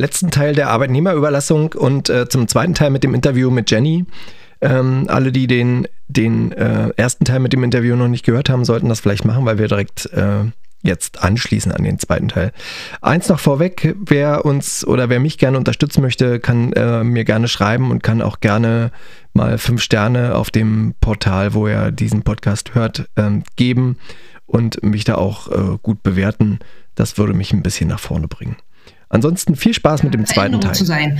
Letzten Teil der Arbeitnehmerüberlassung und äh, zum zweiten Teil mit dem Interview mit Jenny. Ähm, alle, die den, den äh, ersten Teil mit dem Interview noch nicht gehört haben, sollten das vielleicht machen, weil wir direkt äh, jetzt anschließen an den zweiten Teil. Eins noch vorweg, wer uns oder wer mich gerne unterstützen möchte, kann äh, mir gerne schreiben und kann auch gerne mal fünf Sterne auf dem Portal, wo er diesen Podcast hört, ähm, geben und mich da auch äh, gut bewerten. Das würde mich ein bisschen nach vorne bringen. Ansonsten viel Spaß mit dem zweiten Teil. Zu sein.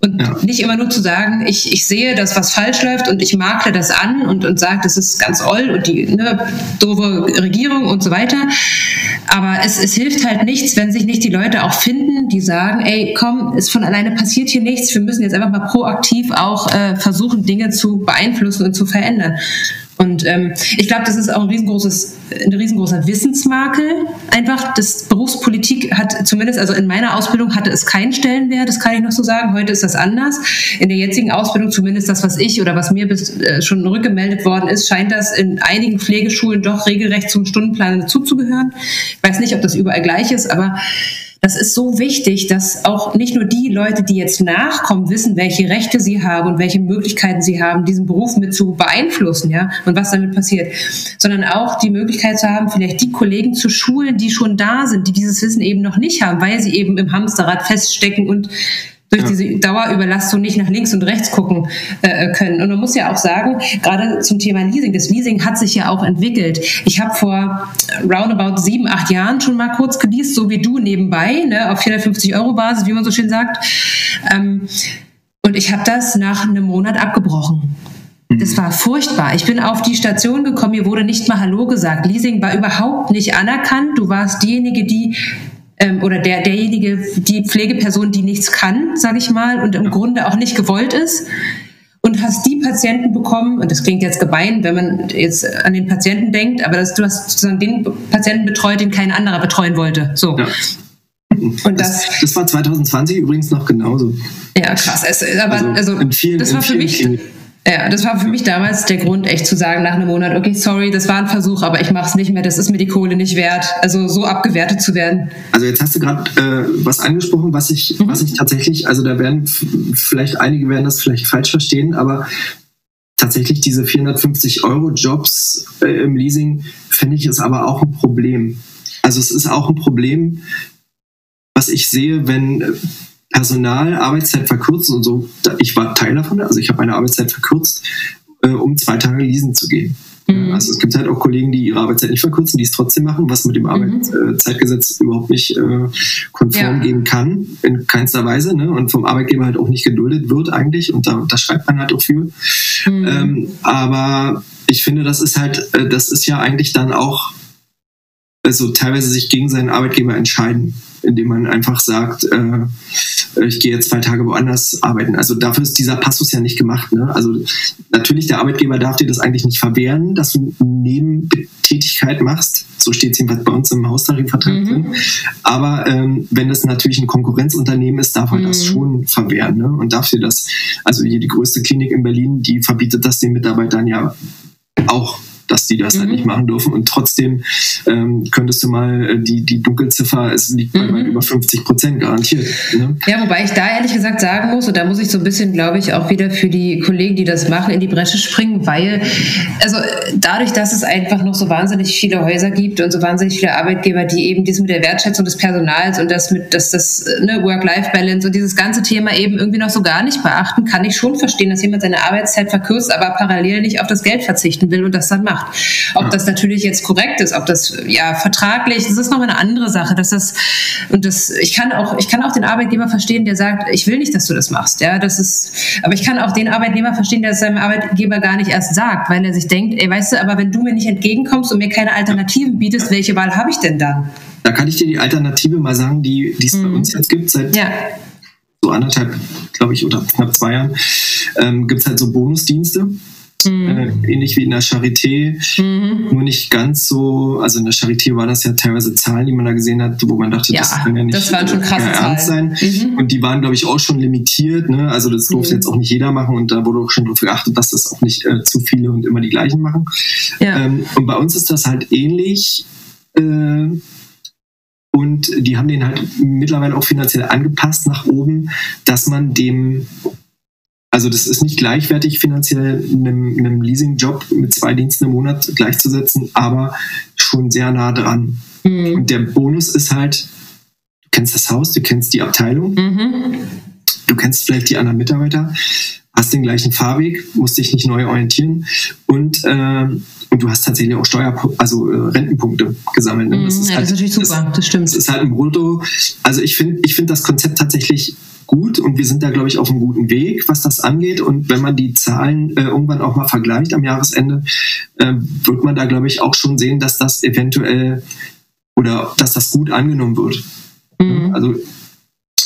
Und ja. nicht immer nur zu sagen, ich, ich sehe, dass was falsch läuft und ich makle das an und, und sage, das ist ganz oll und die ne, doofe Regierung und so weiter. Aber es, es hilft halt nichts, wenn sich nicht die Leute auch finden, die sagen, ey, komm, ist von alleine passiert hier nichts, wir müssen jetzt einfach mal proaktiv auch äh, versuchen, Dinge zu beeinflussen und zu verändern. Und ähm, ich glaube, das ist auch ein riesengroßes, ein riesengroßer Wissensmakel. Einfach, das Berufspolitik hat zumindest, also in meiner Ausbildung hatte es keinen Stellenwert, das kann ich noch so sagen. Heute ist das anders. In der jetzigen Ausbildung, zumindest das, was ich oder was mir bis, äh, schon rückgemeldet worden ist, scheint das in einigen Pflegeschulen doch regelrecht zum Stundenplan dazuzugehören. Ich weiß nicht, ob das überall gleich ist, aber das ist so wichtig, dass auch nicht nur die Leute, die jetzt nachkommen, wissen, welche Rechte sie haben und welche Möglichkeiten sie haben, diesen Beruf mit zu beeinflussen, ja, und was damit passiert, sondern auch die Möglichkeit zu haben, vielleicht die Kollegen zu schulen, die schon da sind, die dieses Wissen eben noch nicht haben, weil sie eben im Hamsterrad feststecken und durch ja. diese Dauerüberlastung nicht nach links und rechts gucken äh, können. Und man muss ja auch sagen, gerade zum Thema Leasing, das Leasing hat sich ja auch entwickelt. Ich habe vor roundabout sieben, acht Jahren schon mal kurz geleast, so wie du nebenbei, ne, auf 450 Euro Basis, wie man so schön sagt. Ähm, und ich habe das nach einem Monat abgebrochen. Mhm. Das war furchtbar. Ich bin auf die Station gekommen, mir wurde nicht mal Hallo gesagt. Leasing war überhaupt nicht anerkannt. Du warst diejenige, die ähm, oder der, derjenige, die Pflegeperson, die nichts kann, sage ich mal, und im Grunde auch nicht gewollt ist. Und hast die Patienten bekommen, und das klingt jetzt gemein, wenn man jetzt an den Patienten denkt, aber das, du hast sozusagen den Patienten betreut, den kein anderer betreuen wollte. So. Ja. Und das, das, das, war 2020 übrigens noch genauso. Ja, krass. Es, aber also, also vielen, das war für mich. Kliniken ja, das war für mich damals der Grund, echt zu sagen nach einem Monat, okay, sorry, das war ein Versuch, aber ich mache es nicht mehr, das ist mir die Kohle nicht wert, also so abgewertet zu werden. Also jetzt hast du gerade äh, was angesprochen, was ich, mhm. was ich tatsächlich, also da werden vielleicht einige werden das vielleicht falsch verstehen, aber tatsächlich diese 450 Euro Jobs äh, im Leasing finde ich ist aber auch ein Problem. Also es ist auch ein Problem, was ich sehe, wenn Personal Arbeitszeit verkürzt und so. Ich war Teil davon, also ich habe meine Arbeitszeit verkürzt, äh, um zwei Tage leasen zu gehen. Mhm. Also es gibt halt auch Kollegen, die ihre Arbeitszeit nicht verkürzen, die es trotzdem machen, was mit dem mhm. Arbeitszeitgesetz überhaupt nicht äh, konform ja. gehen kann, in keinster Weise, ne? und vom Arbeitgeber halt auch nicht geduldet wird eigentlich, und da, da schreibt man halt auch für. Mhm. Ähm, aber ich finde, das ist halt, äh, das ist ja eigentlich dann auch also teilweise sich gegen seinen Arbeitgeber entscheiden, indem man einfach sagt, äh, ich gehe jetzt zwei Tage woanders arbeiten. Also dafür ist dieser Passus ja nicht gemacht. Ne? Also natürlich, der Arbeitgeber darf dir das eigentlich nicht verwehren, dass du Nebentätigkeit machst. So steht es jedenfalls bei uns im Haustarifvertrag mhm. drin. Aber ähm, wenn das natürlich ein Konkurrenzunternehmen ist, darf man mhm. das schon verwehren. Ne? Und darf dir das, also hier die größte Klinik in Berlin, die verbietet das den Mitarbeitern ja auch dass die das mhm. halt nicht machen dürfen. Und trotzdem ähm, könntest du mal äh, die, die Dunkelziffer, es liegt bei mhm. über 50 Prozent garantiert. Ne? Ja, wobei ich da ehrlich gesagt sagen muss, und da muss ich so ein bisschen, glaube ich, auch wieder für die Kollegen, die das machen, in die Bresche springen, weil, also dadurch, dass es einfach noch so wahnsinnig viele Häuser gibt und so wahnsinnig viele Arbeitgeber, die eben dies mit der Wertschätzung des Personals und das mit, dass das ne, Work-Life-Balance und dieses ganze Thema eben irgendwie noch so gar nicht beachten, kann ich schon verstehen, dass jemand seine Arbeitszeit verkürzt, aber parallel nicht auf das Geld verzichten will und das dann macht macht. Ob das natürlich jetzt korrekt ist, ob das ja vertraglich, das ist nochmal eine andere Sache. Dass das, und das, ich kann auch, ich kann auch den Arbeitgeber verstehen, der sagt, ich will nicht, dass du das machst. Ja, das ist, aber ich kann auch den Arbeitnehmer verstehen, der es seinem Arbeitgeber gar nicht erst sagt, weil er sich denkt, ey, weißt du, aber wenn du mir nicht entgegenkommst und mir keine Alternativen bietest, welche Wahl habe ich denn dann? Da kann ich dir die Alternative mal sagen, die, die es mhm. bei uns jetzt gibt seit ja. so anderthalb, glaube ich, oder knapp zwei Jahren, ähm, gibt es halt so Bonusdienste. Mhm. Äh, ähnlich wie in der Charité, mhm. nur nicht ganz so, also in der Charité war das ja teilweise Zahlen, die man da gesehen hat, wo man dachte, ja, das kann ja nicht das waren schon krasse ernst sein. Mhm. Und die waren, glaube ich, auch schon limitiert, ne? also das durfte mhm. jetzt auch nicht jeder machen und da wurde auch schon darauf geachtet, dass das auch nicht äh, zu viele und immer die gleichen machen. Ja. Ähm, und bei uns ist das halt ähnlich. Äh, und die haben den halt mittlerweile auch finanziell angepasst nach oben, dass man dem also das ist nicht gleichwertig finanziell einem, einem Leasing-Job mit zwei Diensten im Monat gleichzusetzen, aber schon sehr nah dran. Mhm. Und der Bonus ist halt, du kennst das Haus, du kennst die Abteilung, mhm. du kennst vielleicht die anderen Mitarbeiter, hast den gleichen Fahrweg, musst dich nicht neu orientieren und, äh, und du hast tatsächlich auch Steuer, also äh, Rentenpunkte gesammelt. Ne? Das, mhm, ist ja, halt, das ist natürlich super, das, das stimmt. Das ist halt ein Brutto. Also ich finde ich finde das Konzept tatsächlich gut und wir sind da, glaube ich, auf einem guten Weg, was das angeht. Und wenn man die Zahlen äh, irgendwann auch mal vergleicht am Jahresende, äh, wird man da, glaube ich, auch schon sehen, dass das eventuell oder dass das gut angenommen wird. Mhm. Also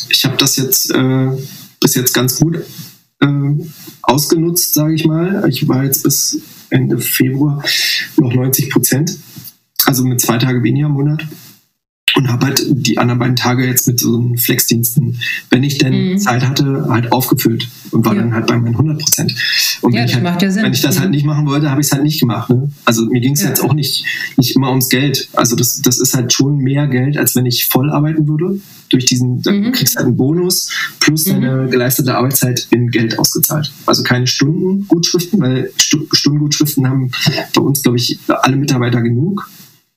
ich habe das jetzt äh, bis jetzt ganz gut äh, ausgenutzt, sage ich mal. Ich war jetzt bis Ende Februar noch 90 Prozent, also mit zwei Tage weniger im Monat und habe halt die anderen beiden Tage jetzt mit so einem Flexdiensten, wenn ich denn mhm. Zeit hatte, halt aufgefüllt und war ja. dann halt bei meinen 100 Prozent. Und ja, wenn, ich halt, ja wenn ich das halt mhm. nicht machen wollte, habe ich es halt nicht gemacht. Ne? Also mir ging es jetzt auch nicht, nicht immer ums Geld. Also das, das ist halt schon mehr Geld, als wenn ich voll arbeiten würde. Durch diesen, mhm. du kriegst halt einen Bonus plus mhm. deine geleistete Arbeitszeit in Geld ausgezahlt. Also keine Stundengutschriften, weil Stundengutschriften haben bei uns, glaube ich, alle Mitarbeiter genug.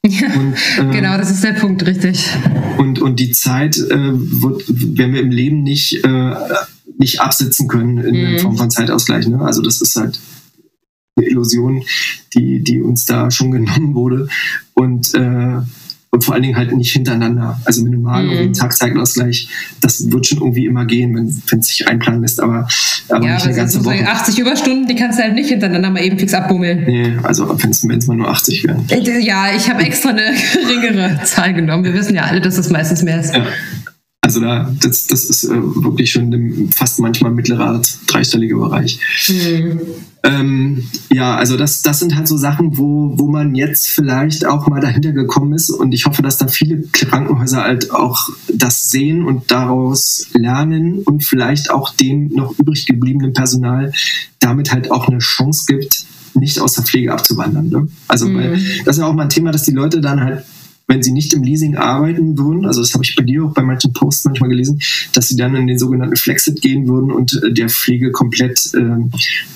Ja, und, äh, genau, das ist der Punkt, richtig. Und, und die Zeit äh, wird, werden wir im Leben nicht, äh, nicht absitzen können in mhm. Form von Zeitausgleich. Ne? Also das ist halt eine Illusion, die, die uns da schon genommen wurde. Und äh, und vor allen Dingen halt nicht hintereinander. Also minimal mhm. irgendwie Tag-Zeitausgleich, das wird schon irgendwie immer gehen, wenn es sich einplanen lässt, aber, aber ja, nicht eine ganze Woche. 80 Überstunden, die kannst du halt nicht hintereinander mal eben fix abbummeln. Nee, also wenn es mal nur 80 wären. Äh, ja, ich habe extra eine geringere Zahl genommen. Wir wissen ja alle, dass es meistens mehr ist. Ja. Also da, das, das ist äh, wirklich schon fast manchmal mittlerer dreistelliger Bereich. Mhm. Ähm, ja, also das, das sind halt so Sachen, wo, wo man jetzt vielleicht auch mal dahinter gekommen ist und ich hoffe, dass da viele Krankenhäuser halt auch das sehen und daraus lernen und vielleicht auch dem noch übrig gebliebenen Personal damit halt auch eine Chance gibt, nicht aus der Pflege abzuwandern. Ne? Also mhm. weil das ist ja auch mal ein Thema, dass die Leute dann halt wenn sie nicht im Leasing arbeiten würden, also das habe ich bei dir auch bei manchen Posts manchmal gelesen, dass sie dann in den sogenannten Flexit gehen würden und äh, der Pflege komplett äh,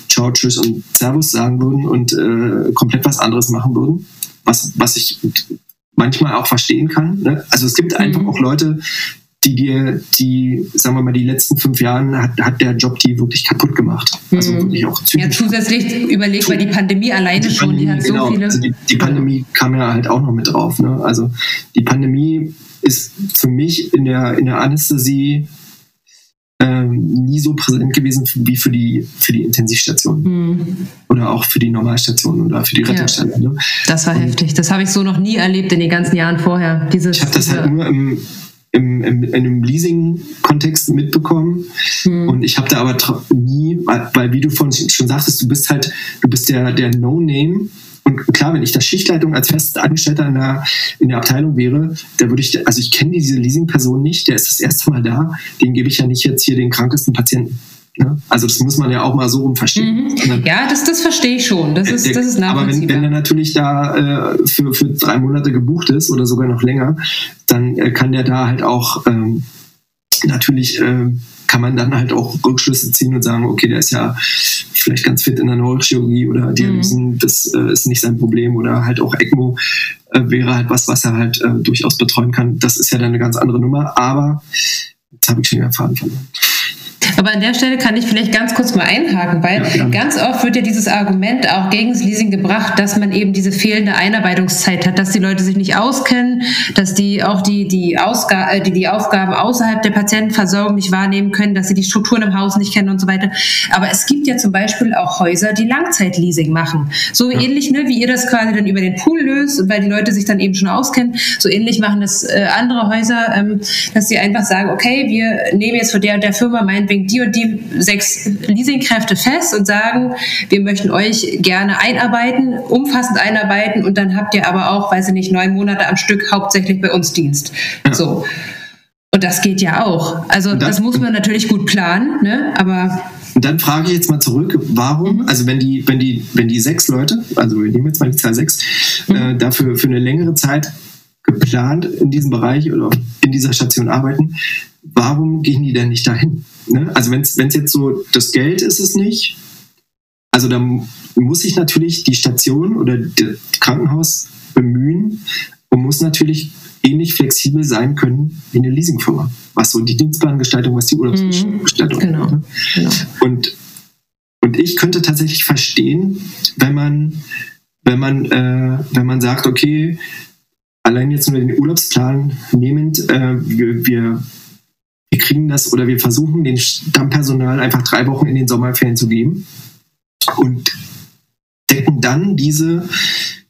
Ciao, Tschüss und Servus sagen würden und äh, komplett was anderes machen würden, was, was ich manchmal auch verstehen kann. Ne? Also es gibt einfach mhm. auch Leute, die dir, die, sagen wir mal, die letzten fünf Jahre hat, hat der Job die wirklich kaputt gemacht. Also mhm. wirklich auch Ja, zusätzlich überlegt, weil die Pandemie alleine die schon, die hat genau, so viele. Also die, die Pandemie kam ja halt auch noch mit drauf. Ne? Also die Pandemie ist für mich in der, in der Anästhesie ähm, nie so präsent gewesen wie für die, für die Intensivstation. Mhm. Oder auch für die Normalstation oder für die Rettungsstelle. Ja. Ne? Das war Und heftig. Das habe ich so noch nie erlebt in den ganzen Jahren vorher. Dieses, ich habe das halt nur im, im, im, in einem Leasing-Kontext mitbekommen. Mhm. Und ich habe da aber nie, weil, wie du vorhin schon sagtest, du bist halt, du bist der, der No-Name. Und klar, wenn ich da Schichtleitung als Festangestellter in der, in der Abteilung wäre, da würde ich, also ich kenne diese Leasing-Person nicht, der ist das erste Mal da, den gebe ich ja nicht jetzt hier den krankesten Patienten. Ne? Also das muss man ja auch mal so rum verstehen. Mhm. Ja, das, das verstehe ich schon. Das ist, das ist Aber wenn, wenn er natürlich da äh, für, für drei Monate gebucht ist oder sogar noch länger, dann äh, kann der da halt auch ähm, natürlich äh, kann man dann halt auch Rückschlüsse ziehen und sagen, okay, der ist ja vielleicht ganz fit in der Neurochirurgie oder Dialysen, mhm. das äh, ist nicht sein Problem oder halt auch ECMO äh, wäre halt was, was er halt äh, durchaus betreuen kann. Das ist ja dann eine ganz andere Nummer, aber jetzt habe ich schon den Faden verloren. Aber an der Stelle kann ich vielleicht ganz kurz mal einhaken, weil ja, ganz oft wird ja dieses Argument auch gegen das Leasing gebracht, dass man eben diese fehlende Einarbeitungszeit hat, dass die Leute sich nicht auskennen, dass die auch die, die, Ausga äh, die, die Aufgaben außerhalb der Patientenversorgung nicht wahrnehmen können, dass sie die Strukturen im Haus nicht kennen und so weiter. Aber es gibt ja zum Beispiel auch Häuser, die Langzeitleasing machen. So ja. ähnlich, ne, wie ihr das quasi dann über den Pool löst, weil die Leute sich dann eben schon auskennen. So ähnlich machen das äh, andere Häuser, ähm, dass sie einfach sagen, okay, wir nehmen jetzt von der und der Firma meinetwegen die und die sechs Leasingkräfte fest und sagen, wir möchten euch gerne einarbeiten, umfassend einarbeiten und dann habt ihr aber auch, weiß ich nicht, neun Monate am Stück hauptsächlich bei uns Dienst. Ja. So. Und das geht ja auch. Also das, das, muss man natürlich gut planen, ne? aber und dann frage ich jetzt mal zurück, warum, mhm. also wenn die, wenn die, wenn die sechs Leute, also wir nehmen jetzt mal die Zahl sechs, mhm. äh, dafür für eine längere Zeit geplant in diesem Bereich oder in dieser Station arbeiten, warum gehen die denn nicht dahin? Ne? Also wenn es jetzt so, das Geld ist es nicht, also dann muss sich natürlich die Station oder das Krankenhaus bemühen und muss natürlich ähnlich flexibel sein können wie eine Leasingfirma, was so die Dienstplangestaltung, was die Urlaubsgestaltung. Mhm, genau, ne? genau. Und, und ich könnte tatsächlich verstehen, wenn man, wenn man, äh, wenn man sagt, okay, allein jetzt nur den Urlaubsplan nehmend, äh, wir, wir kriegen das oder wir versuchen den Stammpersonal einfach drei Wochen in den Sommerferien zu geben und decken dann diese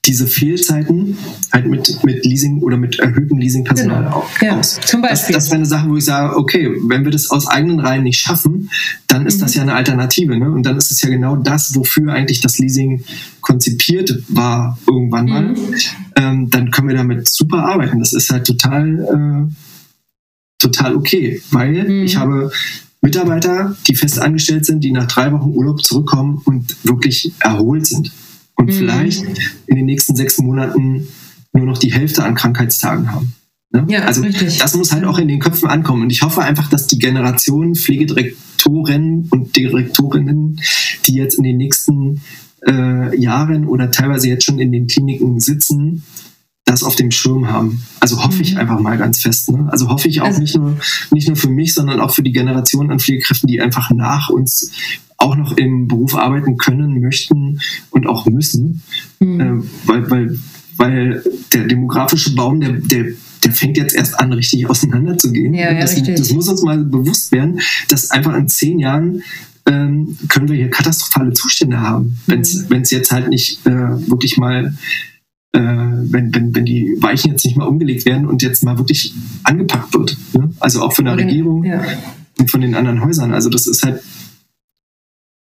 diese Fehlzeiten halt mit, mit Leasing oder mit erhöhtem Leasingpersonal genau. ja, aus. Zum Beispiel. Das, das wäre eine Sache, wo ich sage, okay, wenn wir das aus eigenen Reihen nicht schaffen, dann ist mhm. das ja eine Alternative. Ne? Und dann ist es ja genau das, wofür eigentlich das Leasing konzipiert war irgendwann mal. Mhm. Ähm, dann können wir damit super arbeiten. Das ist halt total, äh, total okay, weil mhm. ich habe Mitarbeiter, die fest angestellt sind, die nach drei Wochen Urlaub zurückkommen und wirklich erholt sind und mhm. vielleicht in den nächsten sechs Monaten nur noch die Hälfte an Krankheitstagen haben. Ne? Ja, also richtig. das muss halt auch in den Köpfen ankommen. Und ich hoffe einfach, dass die Generation Pflegedirektoren und Direktorinnen, die jetzt in den nächsten äh, Jahren oder teilweise jetzt schon in den Kliniken sitzen, das auf dem Schirm haben. Also hoffe ich mhm. einfach mal ganz fest. Ne? Also hoffe ich auch also, nicht, nur, nicht nur für mich, sondern auch für die Generation an Pflegekräften, die einfach nach uns auch noch im Beruf arbeiten können, möchten und auch müssen, mhm. äh, weil, weil, weil der demografische Baum, der, der, der fängt jetzt erst an, richtig auseinanderzugehen. Ja, ja, das, das, muss uns mal bewusst werden, dass einfach in zehn Jahren ähm, können wir hier katastrophale Zustände haben, wenn es mhm. jetzt halt nicht äh, wirklich mal äh, wenn, wenn, wenn die Weichen jetzt nicht mal umgelegt werden und jetzt mal wirklich angepackt wird. Ne? Also auch von der Regierung ja. und von den anderen Häusern. Also das ist halt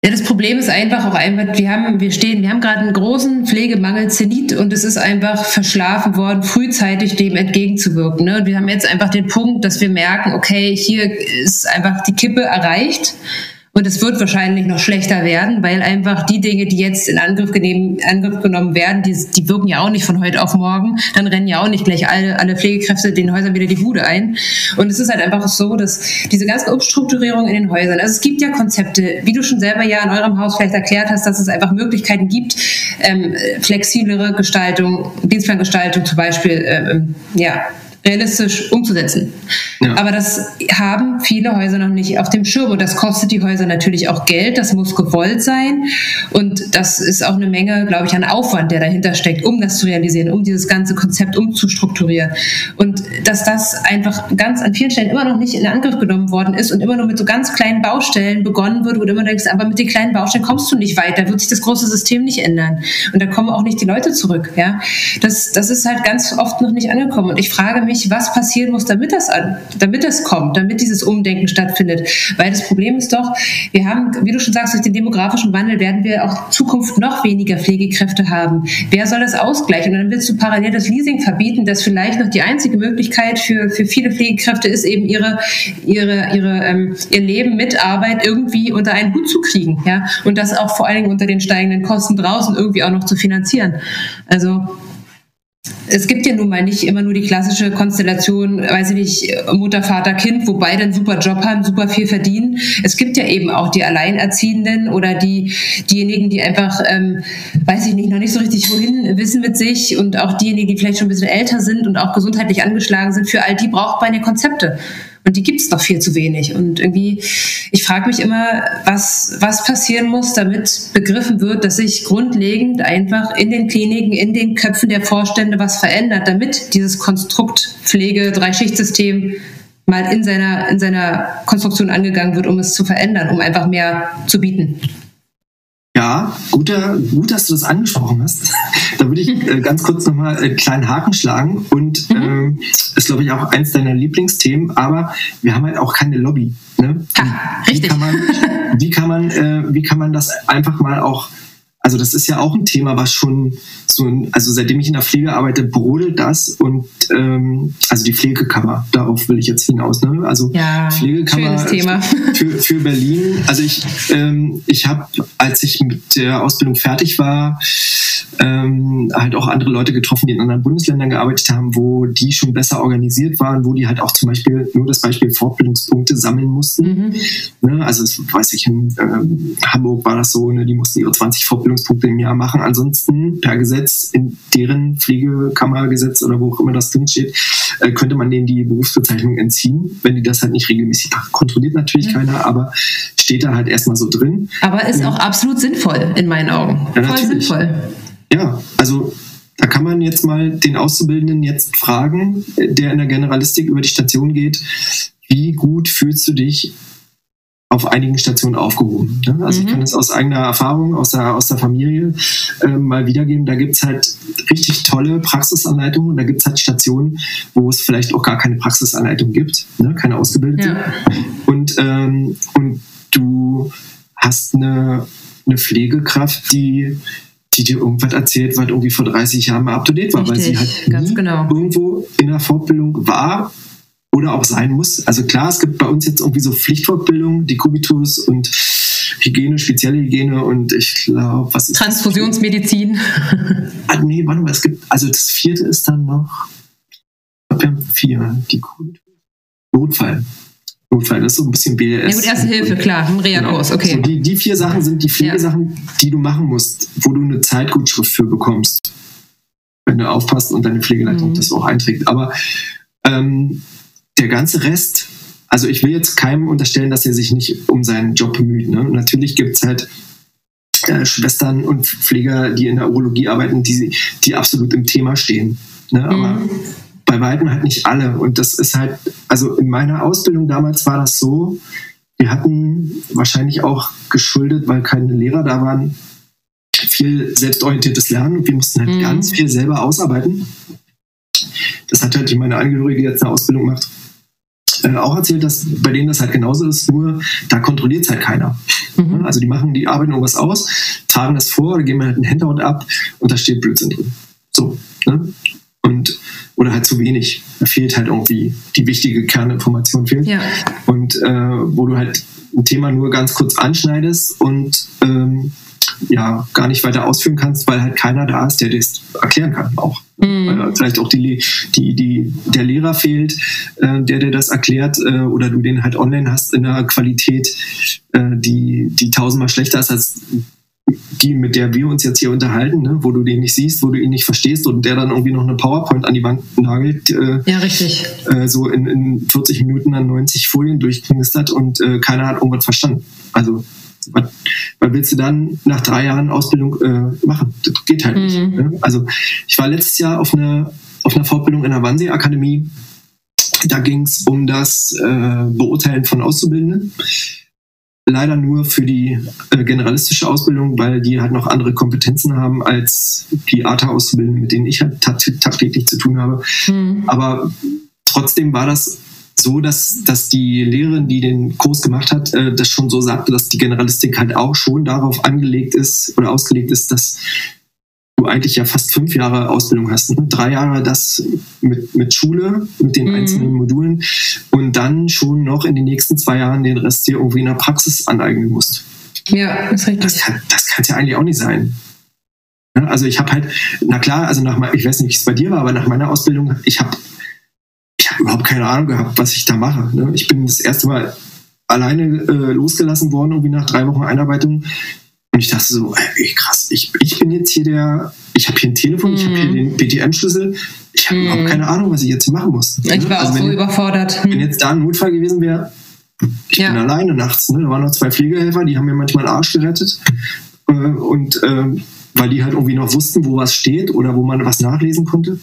ja, das Problem ist einfach auch einfach, wir haben, wir stehen, wir haben gerade einen großen Pflegemangel Zenit und es ist einfach verschlafen worden, frühzeitig dem entgegenzuwirken. Ne? Und wir haben jetzt einfach den Punkt, dass wir merken, okay, hier ist einfach die Kippe erreicht. Und es wird wahrscheinlich noch schlechter werden, weil einfach die Dinge, die jetzt in Angriff, genehm, Angriff genommen werden, die, die wirken ja auch nicht von heute auf morgen. Dann rennen ja auch nicht gleich alle, alle Pflegekräfte den Häusern wieder die Bude ein. Und es ist halt einfach so, dass diese ganze Umstrukturierung in den Häusern, also es gibt ja Konzepte, wie du schon selber ja in eurem Haus vielleicht erklärt hast, dass es einfach Möglichkeiten gibt, ähm, flexiblere Gestaltung, Dienstplangestaltung zum Beispiel, ähm, ja, realistisch umzusetzen. Ja. Aber das haben viele Häuser noch nicht auf dem Schirm und das kostet die Häuser natürlich auch Geld, das muss gewollt sein und das ist auch eine Menge, glaube ich, an Aufwand, der dahinter steckt, um das zu realisieren, um dieses ganze Konzept umzustrukturieren und dass das einfach ganz an vielen Stellen immer noch nicht in Angriff genommen worden ist und immer nur mit so ganz kleinen Baustellen begonnen wird, wo du immer denkst, aber mit den kleinen Baustellen kommst du nicht weiter, wird sich das große System nicht ändern und da kommen auch nicht die Leute zurück, ja. Das, das ist halt ganz oft noch nicht angekommen und ich frage mich, nicht, was passieren muss, damit das, damit das kommt, damit dieses Umdenken stattfindet. Weil das Problem ist doch, wir haben, wie du schon sagst, durch den demografischen Wandel werden wir auch Zukunft noch weniger Pflegekräfte haben. Wer soll das ausgleichen? Und dann willst du parallel das Leasing verbieten, das vielleicht noch die einzige Möglichkeit für, für viele Pflegekräfte ist, eben ihre, ihre, ihre, ähm, ihr Leben mit Arbeit irgendwie unter einen Hut zu kriegen. Ja? Und das auch vor allen Dingen unter den steigenden Kosten draußen irgendwie auch noch zu finanzieren. Also es gibt ja nun mal nicht immer nur die klassische Konstellation, weiß ich nicht, Mutter, Vater, Kind, wo beide einen super Job haben, super viel verdienen. Es gibt ja eben auch die Alleinerziehenden oder die, diejenigen, die einfach, ähm, weiß ich nicht, noch nicht so richtig wohin wissen mit sich und auch diejenigen, die vielleicht schon ein bisschen älter sind und auch gesundheitlich angeschlagen sind. Für all die braucht man ja Konzepte. Und die gibt es noch viel zu wenig. Und irgendwie, ich frage mich immer, was, was passieren muss, damit begriffen wird, dass sich grundlegend einfach in den Kliniken, in den Köpfen der Vorstände was verändert, damit dieses Konstrukt Pflege, Dreischichtsystem mal in seiner, in seiner Konstruktion angegangen wird, um es zu verändern, um einfach mehr zu bieten. Ja, guter, gut, dass du das angesprochen hast. da würde ich äh, ganz kurz nochmal einen kleinen Haken schlagen und mhm. ähm, ist, glaube ich, auch eins deiner Lieblingsthemen, aber wir haben halt auch keine Lobby. Ne? Ah, richtig. Wie kann man, wie kann man, äh, wie kann man das einfach mal auch also das ist ja auch ein Thema, was schon so, ein, also seitdem ich in der Pflege arbeite, brodelt das und ähm, also die Pflegekammer, darauf will ich jetzt hinaus. Ne? Also ja, Pflegekammer Für, für Berlin. Also ich, ähm, ich habe, als ich mit der Ausbildung fertig war, ähm, halt auch andere Leute getroffen, die in anderen Bundesländern gearbeitet haben, wo die schon besser organisiert waren, wo die halt auch zum Beispiel nur das Beispiel Fortbildungspunkte sammeln mussten. Mhm. Ne? Also das weiß ich, in ähm, Hamburg war das so, ne? die mussten ihre 20 Fortbildungspunkte im Jahr machen. Ansonsten per Gesetz in deren Pflegekammergesetz oder wo auch immer das drin steht, äh, könnte man denen die Berufsbezeichnung entziehen, wenn die das halt nicht regelmäßig machen. Kontrolliert natürlich mhm. keiner, aber steht da halt erstmal so drin. Aber ist auch absolut sinnvoll in meinen Augen. Ja, Voll natürlich. sinnvoll. Ja, also da kann man jetzt mal den Auszubildenden jetzt fragen, der in der Generalistik über die Station geht, wie gut fühlst du dich auf einigen Stationen aufgehoben. Ne? Also mhm. ich kann das aus eigener Erfahrung, aus der, aus der Familie äh, mal wiedergeben. Da gibt es halt richtig tolle Praxisanleitungen und da gibt es halt Stationen, wo es vielleicht auch gar keine Praxisanleitung gibt, ne? keine ausgebildete. Ja. Und, ähm, und du hast eine, eine Pflegekraft, die die dir irgendwas erzählt, was irgendwie vor 30 Jahren mal up to date war, Richtig, weil sie halt genau. irgendwo in der Fortbildung war oder auch sein muss. Also klar, es gibt bei uns jetzt irgendwie so Pflichtfortbildung, die Kubitus und Hygiene, spezielle Hygiene und ich glaube, was ist Transfusionsmedizin. ah, nee, warte mal, es gibt, also das vierte ist dann noch, ich glaube, wir haben vier, die Kubitus. Notfall. Notfall, das ist so ein bisschen BLS. Ja gut, Erste Hilfe, klar, ein Reha-Kurs, genau. okay. So, die, die vier Sachen sind die Pflegesachen, ja. die du machen musst, wo du eine Zeitgutschrift für bekommst. Wenn du aufpasst und deine Pflegeleitung mhm. das auch einträgt. Aber ähm, der ganze Rest, also ich will jetzt keinem unterstellen, dass er sich nicht um seinen Job bemüht. Ne? Natürlich gibt es halt äh, Schwestern und Pfleger, die in der Urologie arbeiten, die, die absolut im Thema stehen. Ne? Aber mhm bei weitem halt nicht alle. Und das ist halt, also in meiner Ausbildung damals war das so, wir hatten wahrscheinlich auch geschuldet, weil keine Lehrer da waren, viel selbstorientiertes Lernen. Wir mussten halt mhm. ganz viel selber ausarbeiten. Das hat halt meine Angehörige, die jetzt eine Ausbildung macht, äh, auch erzählt, dass bei denen das halt genauso ist, nur da kontrolliert es halt keiner. Mhm. Also die machen, die arbeiten irgendwas aus, tragen das vor, oder geben halt ein Handout ab und da steht Blödsinn drin. So. Ne? Und oder halt zu wenig. Da fehlt halt irgendwie die wichtige Kerninformation fehlt. Ja. Und äh, wo du halt ein Thema nur ganz kurz anschneidest und ähm, ja gar nicht weiter ausführen kannst, weil halt keiner da ist, der das erklären kann auch. Mhm. Weil vielleicht auch die, die, die, der Lehrer fehlt, äh, der dir das erklärt, äh, oder du den halt online hast in einer Qualität, äh, die, die tausendmal schlechter ist als die, mit der wir uns jetzt hier unterhalten, ne, wo du den nicht siehst, wo du ihn nicht verstehst und der dann irgendwie noch eine PowerPoint an die Wand nagelt. Äh, ja, richtig. Äh, so in, in 40 Minuten dann 90 Folien durchknistert und äh, keiner hat irgendwas verstanden. Also, was, was willst du dann nach drei Jahren Ausbildung äh, machen? Das geht halt mhm. nicht. Ne? Also, ich war letztes Jahr auf einer auf einer Fortbildung in der Wannsee-Akademie. Da ging es um das äh, Beurteilen von Auszubildenden leider nur für die äh, generalistische Ausbildung, weil die halt noch andere Kompetenzen haben als die ATA-Auszubildenden, mit denen ich halt tagtäglich zu tun habe. Mhm. Aber trotzdem war das so, dass, dass die Lehrerin, die den Kurs gemacht hat, äh, das schon so sagte, dass die Generalistik halt auch schon darauf angelegt ist oder ausgelegt ist, dass du eigentlich ja fast fünf Jahre Ausbildung hast. Ne? Drei Jahre das mit, mit Schule, mit den mhm. einzelnen Modulen und dann schon noch in den nächsten zwei Jahren den Rest dir irgendwie in der Praxis aneignen musst. Ja, das ist richtig. Das kann das kann's ja eigentlich auch nicht sein. Ja, also ich habe halt, na klar, also nach ich weiß nicht, wie es bei dir war, aber nach meiner Ausbildung, ich habe ich hab überhaupt keine Ahnung gehabt, was ich da mache. Ne? Ich bin das erste Mal alleine äh, losgelassen worden, irgendwie nach drei Wochen Einarbeitung Und ich dachte so, ey, krass, ich, ich bin jetzt hier der, ich habe hier ein Telefon, mhm. ich habe hier den BTN-Schlüssel, ich habe mhm. überhaupt keine Ahnung, was ich jetzt hier machen muss. Ich war also auch so überfordert. Wenn jetzt da ein Notfall gewesen wäre, ich ja. bin alleine nachts, ne? da waren noch zwei Pflegehelfer, die haben mir manchmal den Arsch gerettet. Äh, und äh, weil die halt irgendwie noch wussten, wo was steht oder wo man was nachlesen konnte.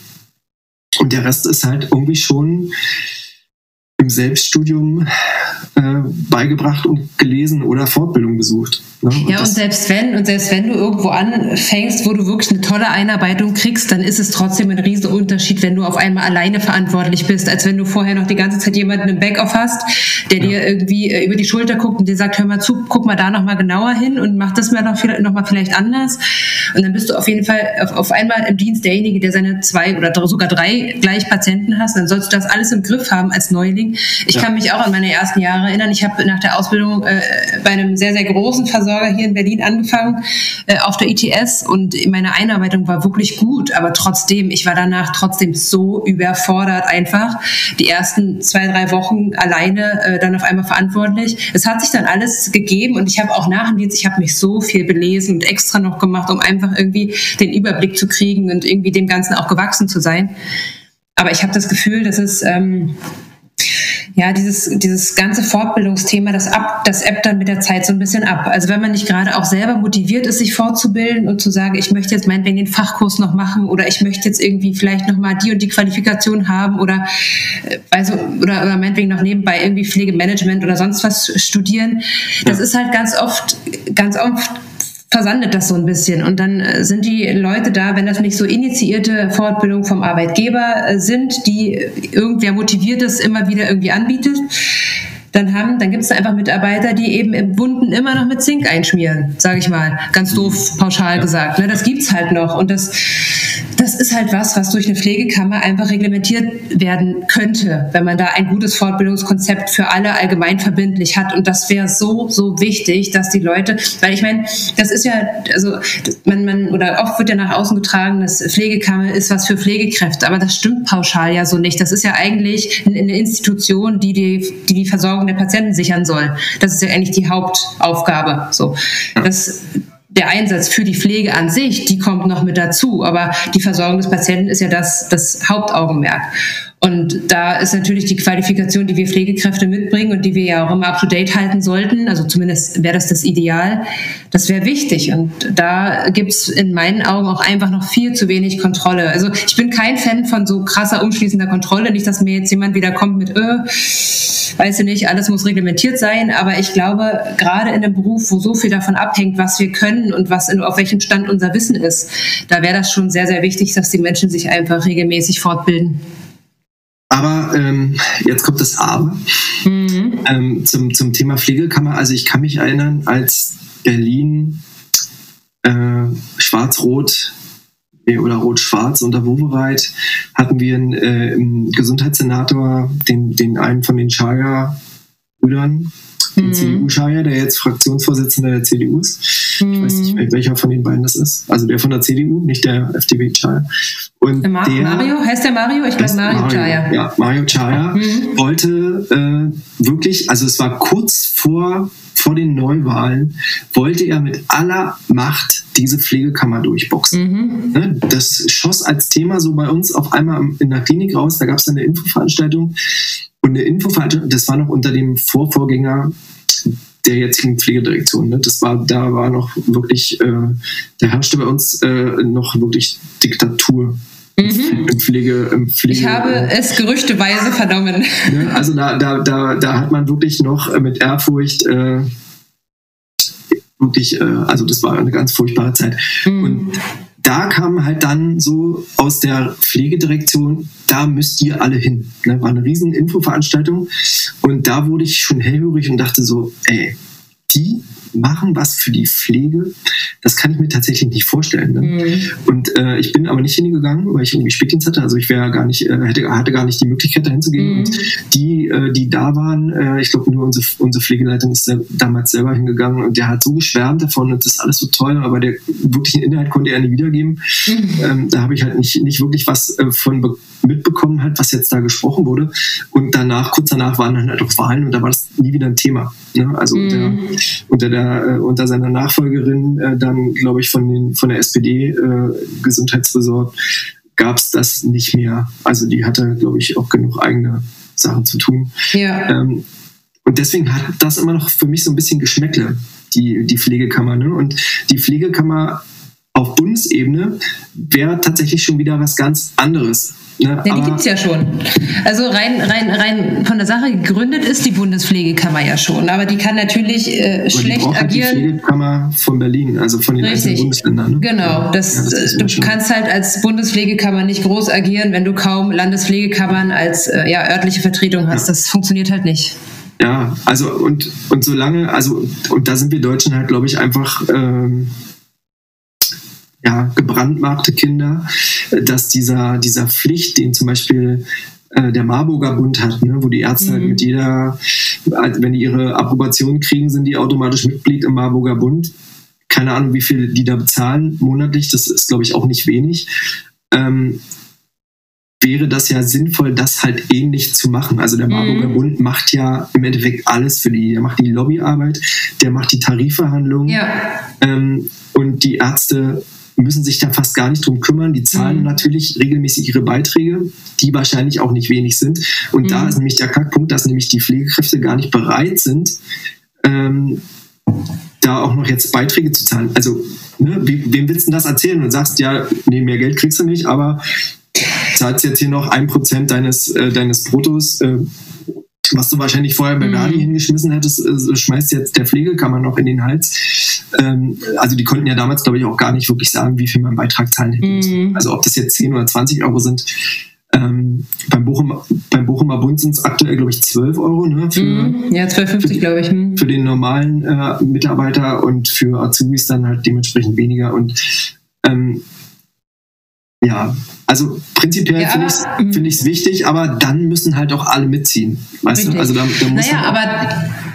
Und der Rest ist halt irgendwie schon im Selbststudium äh, beigebracht und gelesen oder Fortbildung besucht. Ne? Und ja, und selbst wenn, und selbst wenn du irgendwo anfängst, wo du wirklich eine tolle Einarbeitung kriegst, dann ist es trotzdem ein riesen Unterschied, wenn du auf einmal alleine verantwortlich bist, als wenn du vorher noch die ganze Zeit jemanden im Backoff hast, der ja. dir irgendwie äh, über die Schulter guckt und dir sagt, hör mal zu, guck mal da nochmal genauer hin und mach das mal noch, noch mal vielleicht anders. Und dann bist du auf jeden Fall auf, auf einmal im Dienst derjenige, der seine zwei oder sogar drei gleich Patienten hast. Dann sollst du das alles im Griff haben als Neuling. Ich ja. kann mich auch an meine ersten Jahre erinnern. Ich habe nach der Ausbildung äh, bei einem sehr, sehr großen Versorger hier in Berlin angefangen, äh, auf der ITS und meine Einarbeitung war wirklich gut, aber trotzdem, ich war danach trotzdem so überfordert einfach. Die ersten zwei, drei Wochen alleine äh, dann auf einmal verantwortlich. Es hat sich dann alles gegeben und ich habe auch nach dem Dienst, ich habe mich so viel belesen und extra noch gemacht, um einfach irgendwie den Überblick zu kriegen und irgendwie dem Ganzen auch gewachsen zu sein. Aber ich habe das Gefühl, dass es ähm, ja, dieses, dieses ganze Fortbildungsthema, das, ab, das ebbt dann mit der Zeit so ein bisschen ab. Also wenn man nicht gerade auch selber motiviert ist, sich fortzubilden und zu sagen, ich möchte jetzt meinetwegen den Fachkurs noch machen oder ich möchte jetzt irgendwie vielleicht nochmal die und die Qualifikation haben oder, also, oder, oder meinetwegen noch nebenbei irgendwie Pflegemanagement oder sonst was studieren. Das ist halt ganz oft, ganz oft versandet das so ein bisschen. Und dann äh, sind die Leute da, wenn das nicht so initiierte Fortbildung vom Arbeitgeber äh, sind, die irgendwer motiviert ist, immer wieder irgendwie anbietet, dann haben, dann gibt es einfach Mitarbeiter, die eben im Wunden immer noch mit Zink einschmieren, sage ich mal, ganz doof pauschal gesagt. Ne? Das gibt's halt noch und das das ist halt was, was durch eine Pflegekammer einfach reglementiert werden könnte, wenn man da ein gutes Fortbildungskonzept für alle allgemein verbindlich hat. Und das wäre so, so wichtig, dass die Leute, weil ich meine, das ist ja, also man, man, oder oft wird ja nach außen getragen, dass Pflegekammer ist was für Pflegekräfte, aber das stimmt pauschal ja so nicht. Das ist ja eigentlich eine Institution, die die, die, die Versorgung der Patienten sichern soll. Das ist ja eigentlich die Hauptaufgabe. So. Das, der Einsatz für die Pflege an sich, die kommt noch mit dazu. Aber die Versorgung des Patienten ist ja das, das Hauptaugenmerk. Und da ist natürlich die Qualifikation, die wir Pflegekräfte mitbringen und die wir ja auch immer up-to-date halten sollten, also zumindest wäre das das Ideal, das wäre wichtig. Und da gibt's in meinen Augen auch einfach noch viel zu wenig Kontrolle. Also ich bin kein Fan von so krasser umschließender Kontrolle, nicht, dass mir jetzt jemand wieder kommt mit, äh, weiß ich nicht, alles muss reglementiert sein, aber ich glaube, gerade in einem Beruf, wo so viel davon abhängt, was wir können und was in, auf welchem Stand unser Wissen ist, da wäre das schon sehr, sehr wichtig, dass die Menschen sich einfach regelmäßig fortbilden. Aber ähm, jetzt kommt das Aber mhm. ähm, zum, zum Thema Pflegekammer. Also ich kann mich erinnern, als Berlin äh, schwarz-rot oder rot-schwarz unter Wowereit hatten wir einen, äh, einen Gesundheitssenator, den, den einen von den Schaya-Brüdern, den mhm. CDU-Scheier, der jetzt Fraktionsvorsitzender der CDU ist. Mhm. Ich weiß nicht, mhm. welcher von den beiden das ist. Also der von der CDU, nicht der FDP-Scheier. Und Mar der, Mario, heißt der Mario? Ich glaube Mario, Mario Chaya. Ja, Mario Chaya mhm. wollte äh, wirklich, also es war kurz vor, vor den Neuwahlen, wollte er mit aller Macht diese Pflegekammer durchboxen. Mhm. Ne, das schoss als Thema so bei uns auf einmal in der Klinik raus. Da gab es eine Infoveranstaltung und eine Infoveranstaltung, das war noch unter dem Vorvorgänger der jetzigen Pflegedirektion. Ne? Das war, da war noch wirklich, äh, da herrschte bei uns äh, noch wirklich Diktatur. Mhm. Im Pflege, im Pflege, ich habe es gerüchteweise vernommen. Ne? Also da, da, da, da hat man wirklich noch mit Ehrfurcht äh, wirklich, äh, also das war eine ganz furchtbare Zeit. Mhm. Und da kam halt dann so aus der Pflegedirektion, da müsst ihr alle hin. Ne? War eine riesen Infoveranstaltung und da wurde ich schon hellhörig und dachte so, ey, die machen was für die Pflege, das kann ich mir tatsächlich nicht vorstellen. Ne? Mhm. Und äh, ich bin aber nicht hingegangen, weil ich irgendwie Spätdienst hatte. Also ich wäre gar nicht, äh, hätte, hatte gar nicht die Möglichkeit, dahin zu gehen. Mhm. Und die, äh, die da waren, äh, ich glaube nur unsere, unsere Pflegeleitung ist damals selber hingegangen und der hat so geschwärmt davon und das ist alles so toll, aber der wirklichen Inhalt konnte er nie wiedergeben. Mhm. Ähm, da habe ich halt nicht, nicht wirklich was äh, von mitbekommen, halt, was jetzt da gesprochen wurde. Und danach, kurz danach waren dann halt auch Wahlen und da war das nie wieder ein Thema. Ne? Also der, mhm. Unter, der, äh, unter seiner Nachfolgerin, äh, dann, glaube ich, von, den, von der SPD äh, gesundheitsversorgt, gab es das nicht mehr. Also die hatte, glaube ich, auch genug eigene Sachen zu tun. Ja. Ähm, und deswegen hat das immer noch für mich so ein bisschen Geschmäckle, die, die Pflegekammer. Ne? Und die Pflegekammer auf Bundesebene wäre tatsächlich schon wieder was ganz anderes. Ne? Ja, die gibt es ja schon. Also rein, rein, rein von der Sache gegründet ist die Bundespflegekammer ja schon, aber die kann natürlich äh, schlecht agieren. Halt die Pflegekammer von Berlin, also von den Richtig. einzelnen Bundesländern. Ne? Genau, das, ja, das du kannst halt als Bundespflegekammer nicht groß agieren, wenn du kaum Landespflegekammern als äh, ja, örtliche Vertretung hast. Ja. Das funktioniert halt nicht. Ja, also und, und solange, also und da sind wir Deutschen halt, glaube ich, einfach ähm, ja, gebrandmarkte Kinder, dass dieser, dieser Pflicht, den zum Beispiel äh, der Marburger Bund hat, ne, wo die Ärzte halt mhm. halt mit jeder, wenn die ihre Approbation kriegen, sind die automatisch Mitglied im Marburger Bund. Keine Ahnung, wie viel die da bezahlen monatlich, das ist, glaube ich, auch nicht wenig. Ähm, wäre das ja sinnvoll, das halt ähnlich zu machen. Also der Marburger mhm. Bund macht ja im Endeffekt alles für die. Der macht die Lobbyarbeit, der macht die Tarifverhandlungen ja. ähm, und die Ärzte müssen sich da fast gar nicht drum kümmern. Die zahlen mhm. natürlich regelmäßig ihre Beiträge, die wahrscheinlich auch nicht wenig sind. Und mhm. da ist nämlich der Kackpunkt, dass nämlich die Pflegekräfte gar nicht bereit sind, ähm, da auch noch jetzt Beiträge zu zahlen. Also, ne, wem willst du das erzählen und sagst, ja, nee, mehr Geld kriegst du nicht, aber zahlst jetzt hier noch ein Prozent deines, äh, deines Bruttos, äh, was du wahrscheinlich vorher bei Verdi mhm. hingeschmissen hättest, äh, schmeißt jetzt der Pflegekammer noch in den Hals. Ähm, also die konnten ja damals, glaube ich, auch gar nicht wirklich sagen, wie viel man Beitrag zahlen hätte. Mhm. Also ob das jetzt 10 oder 20 Euro sind. Ähm, beim, Bochum, beim Bochumer Bund sind es aktuell, glaube ich, 12 Euro. Ne, für, mhm. Ja, 12,50 glaube ich. Mhm. Für den normalen äh, Mitarbeiter und für Azubis dann halt dementsprechend weniger. Und ähm, ja, also prinzipiell ja, finde ich es find wichtig, aber dann müssen halt auch alle mitziehen. Weißt richtig. du? Also da, da muss naja, aber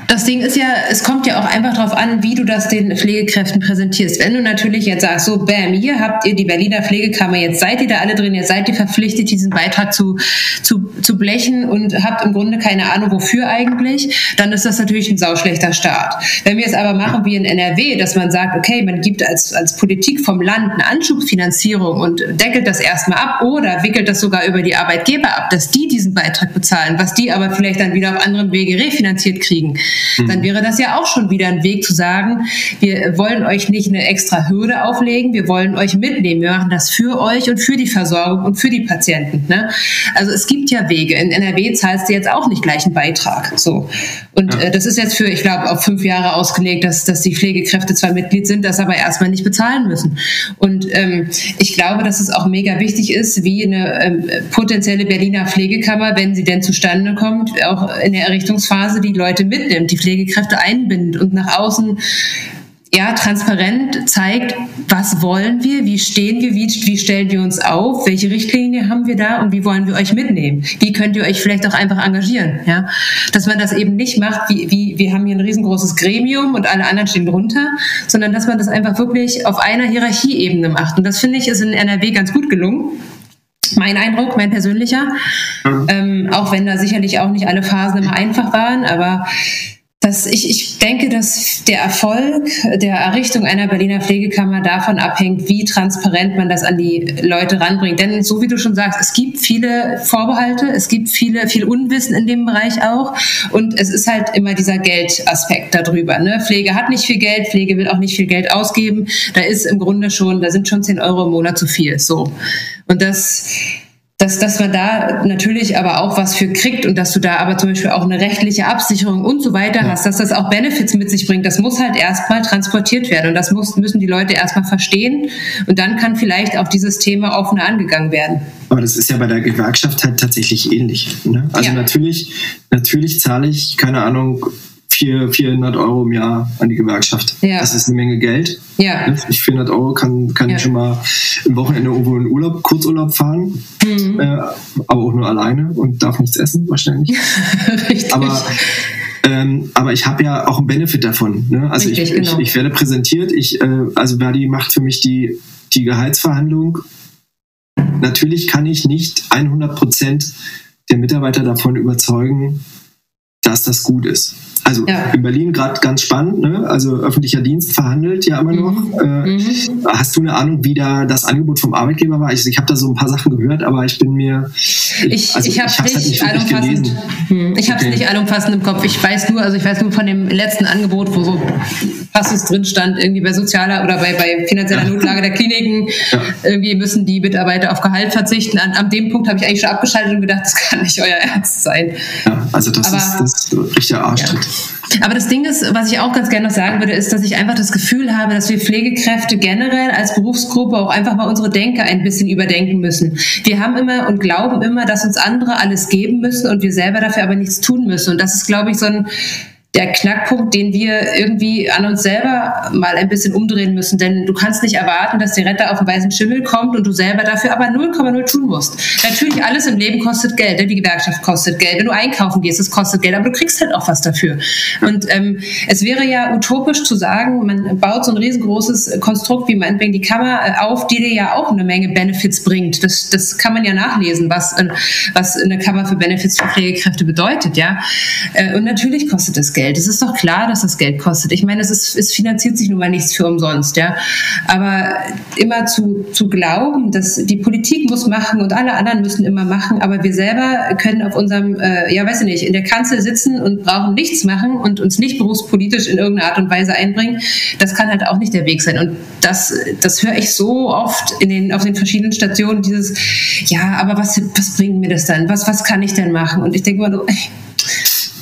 das Ding ist ja, es kommt ja auch einfach darauf an, wie du das den Pflegekräften präsentierst. Wenn du natürlich jetzt sagst, so, bam, hier habt ihr die Berliner Pflegekammer, jetzt seid ihr da alle drin, jetzt seid ihr verpflichtet, diesen Beitrag zu, zu, zu blechen und habt im Grunde keine Ahnung, wofür eigentlich, dann ist das natürlich ein sauschlechter Start. Wenn wir es aber machen wie in NRW, dass man sagt, okay, man gibt als, als Politik vom Land eine Anschubfinanzierung und deckelt das erstmal ab oder wickelt das sogar über die Arbeitgeber ab, dass die diesen Beitrag bezahlen, was die aber vielleicht dann wieder auf anderen Wege refinanziert kriegen dann mhm. wäre das ja auch schon wieder ein Weg zu sagen, wir wollen euch nicht eine extra Hürde auflegen, wir wollen euch mitnehmen, wir machen das für euch und für die Versorgung und für die Patienten. Ne? Also es gibt ja Wege. In NRW zahlst du jetzt auch nicht gleich einen Beitrag. So. Und ja. äh, das ist jetzt für, ich glaube, auf fünf Jahre ausgelegt, dass, dass die Pflegekräfte zwar Mitglied sind, das aber erstmal nicht bezahlen müssen. Und ähm, ich glaube, dass es auch mega wichtig ist, wie eine ähm, potenzielle Berliner Pflegekammer, wenn sie denn zustande kommt, auch in der Errichtungsphase die Leute mitnimmt die Pflegekräfte einbindet und nach außen ja, transparent zeigt, was wollen wir, wie stehen wir, wie, wie stellen wir uns auf, welche Richtlinie haben wir da und wie wollen wir euch mitnehmen? Wie könnt ihr euch vielleicht auch einfach engagieren? Ja? Dass man das eben nicht macht, wie, wie wir haben hier ein riesengroßes Gremium und alle anderen stehen drunter, sondern dass man das einfach wirklich auf einer Hierarchieebene macht. Und das finde ich ist in NRW ganz gut gelungen mein Eindruck, mein persönlicher. Mhm. Ähm, auch wenn da sicherlich auch nicht alle Phasen immer einfach waren, aber das, ich, ich denke, dass der Erfolg der Errichtung einer Berliner Pflegekammer davon abhängt, wie transparent man das an die Leute ranbringt. Denn so wie du schon sagst, es gibt viele Vorbehalte, es gibt viele, viel Unwissen in dem Bereich auch. Und es ist halt immer dieser Geldaspekt darüber. Ne? Pflege hat nicht viel Geld, Pflege will auch nicht viel Geld ausgeben. Da ist im Grunde schon, da sind schon 10 Euro im Monat zu viel. So. Und das, dass, dass man da natürlich aber auch was für kriegt und dass du da aber zum Beispiel auch eine rechtliche Absicherung und so weiter ja. hast, dass das auch Benefits mit sich bringt. Das muss halt erstmal transportiert werden und das muss, müssen die Leute erstmal verstehen und dann kann vielleicht auch dieses Thema offener angegangen werden. Aber das ist ja bei der Gewerkschaft halt tatsächlich ähnlich. Ne? Also ja. natürlich, natürlich zahle ich, keine Ahnung, 400, 400 Euro im Jahr an die Gewerkschaft. Ja. Das ist eine Menge Geld. Ja. 400 Euro kann, kann ja. ich schon mal ein Wochenende irgendwo in Urlaub, Kurzurlaub fahren, mhm. äh, aber auch nur alleine und darf nichts essen wahrscheinlich. Richtig. Aber ähm, aber ich habe ja auch einen Benefit davon. Ne? Also Richtig, ich, genau. ich, ich, werde präsentiert. Ich, äh, also Verdi macht für mich die, die Gehaltsverhandlung. Natürlich kann ich nicht 100 Prozent der Mitarbeiter davon überzeugen, dass das gut ist. Also ja. in Berlin gerade ganz spannend, ne? also öffentlicher Dienst verhandelt ja immer noch. Mhm. Äh, mhm. Hast du eine Ahnung, wie da das Angebot vom Arbeitgeber war? Ich, ich habe da so ein paar Sachen gehört, aber ich bin mir. Ich, also, ich habe es nicht, halt nicht allumfassend. Hm. Ich habe es okay. nicht allumfassend im Kopf. Ich weiß nur, also ich weiß nur von dem letzten Angebot, wo so Passus drin stand, irgendwie bei sozialer oder bei, bei finanzieller ja. Notlage der Kliniken, ja. irgendwie müssen die Mitarbeiter auf Gehalt verzichten. An, an dem Punkt habe ich eigentlich schon abgeschaltet und gedacht, das kann nicht euer Ernst sein. Ja, also das aber, ist, das ist richtiger Arschtritt. Aber das Ding ist, was ich auch ganz gerne noch sagen würde, ist, dass ich einfach das Gefühl habe, dass wir Pflegekräfte generell als Berufsgruppe auch einfach mal unsere Denke ein bisschen überdenken müssen. Wir haben immer und glauben immer, dass uns andere alles geben müssen und wir selber dafür aber nichts tun müssen. Und das ist, glaube ich, so ein der Knackpunkt, den wir irgendwie an uns selber mal ein bisschen umdrehen müssen. Denn du kannst nicht erwarten, dass die Retter auf den weißen Schimmel kommt und du selber dafür aber 0,0 tun musst. Natürlich, alles im Leben kostet Geld. Ne? Die Gewerkschaft kostet Geld. Wenn du einkaufen gehst, es kostet Geld, aber du kriegst halt auch was dafür. Und ähm, es wäre ja utopisch zu sagen, man baut so ein riesengroßes Konstrukt wie meinetwegen die Kammer äh, auf, die dir ja auch eine Menge Benefits bringt. Das, das kann man ja nachlesen, was, was eine Kammer für Benefits für Pflegekräfte bedeutet. ja. Äh, und natürlich kostet das Geld. Geld. Es ist doch klar, dass das Geld kostet. Ich meine, es, ist, es finanziert sich nun mal nichts für umsonst, ja. Aber immer zu, zu glauben, dass die Politik muss machen und alle anderen müssen immer machen, aber wir selber können auf unserem, äh, ja, weiß ich nicht, in der Kanzel sitzen und brauchen nichts machen und uns nicht berufspolitisch in irgendeiner Art und Weise einbringen, das kann halt auch nicht der Weg sein. Und das, das höre ich so oft in den, auf den verschiedenen Stationen, dieses, ja, aber was, was bringt mir das dann? Was, was kann ich denn machen? Und ich denke mal,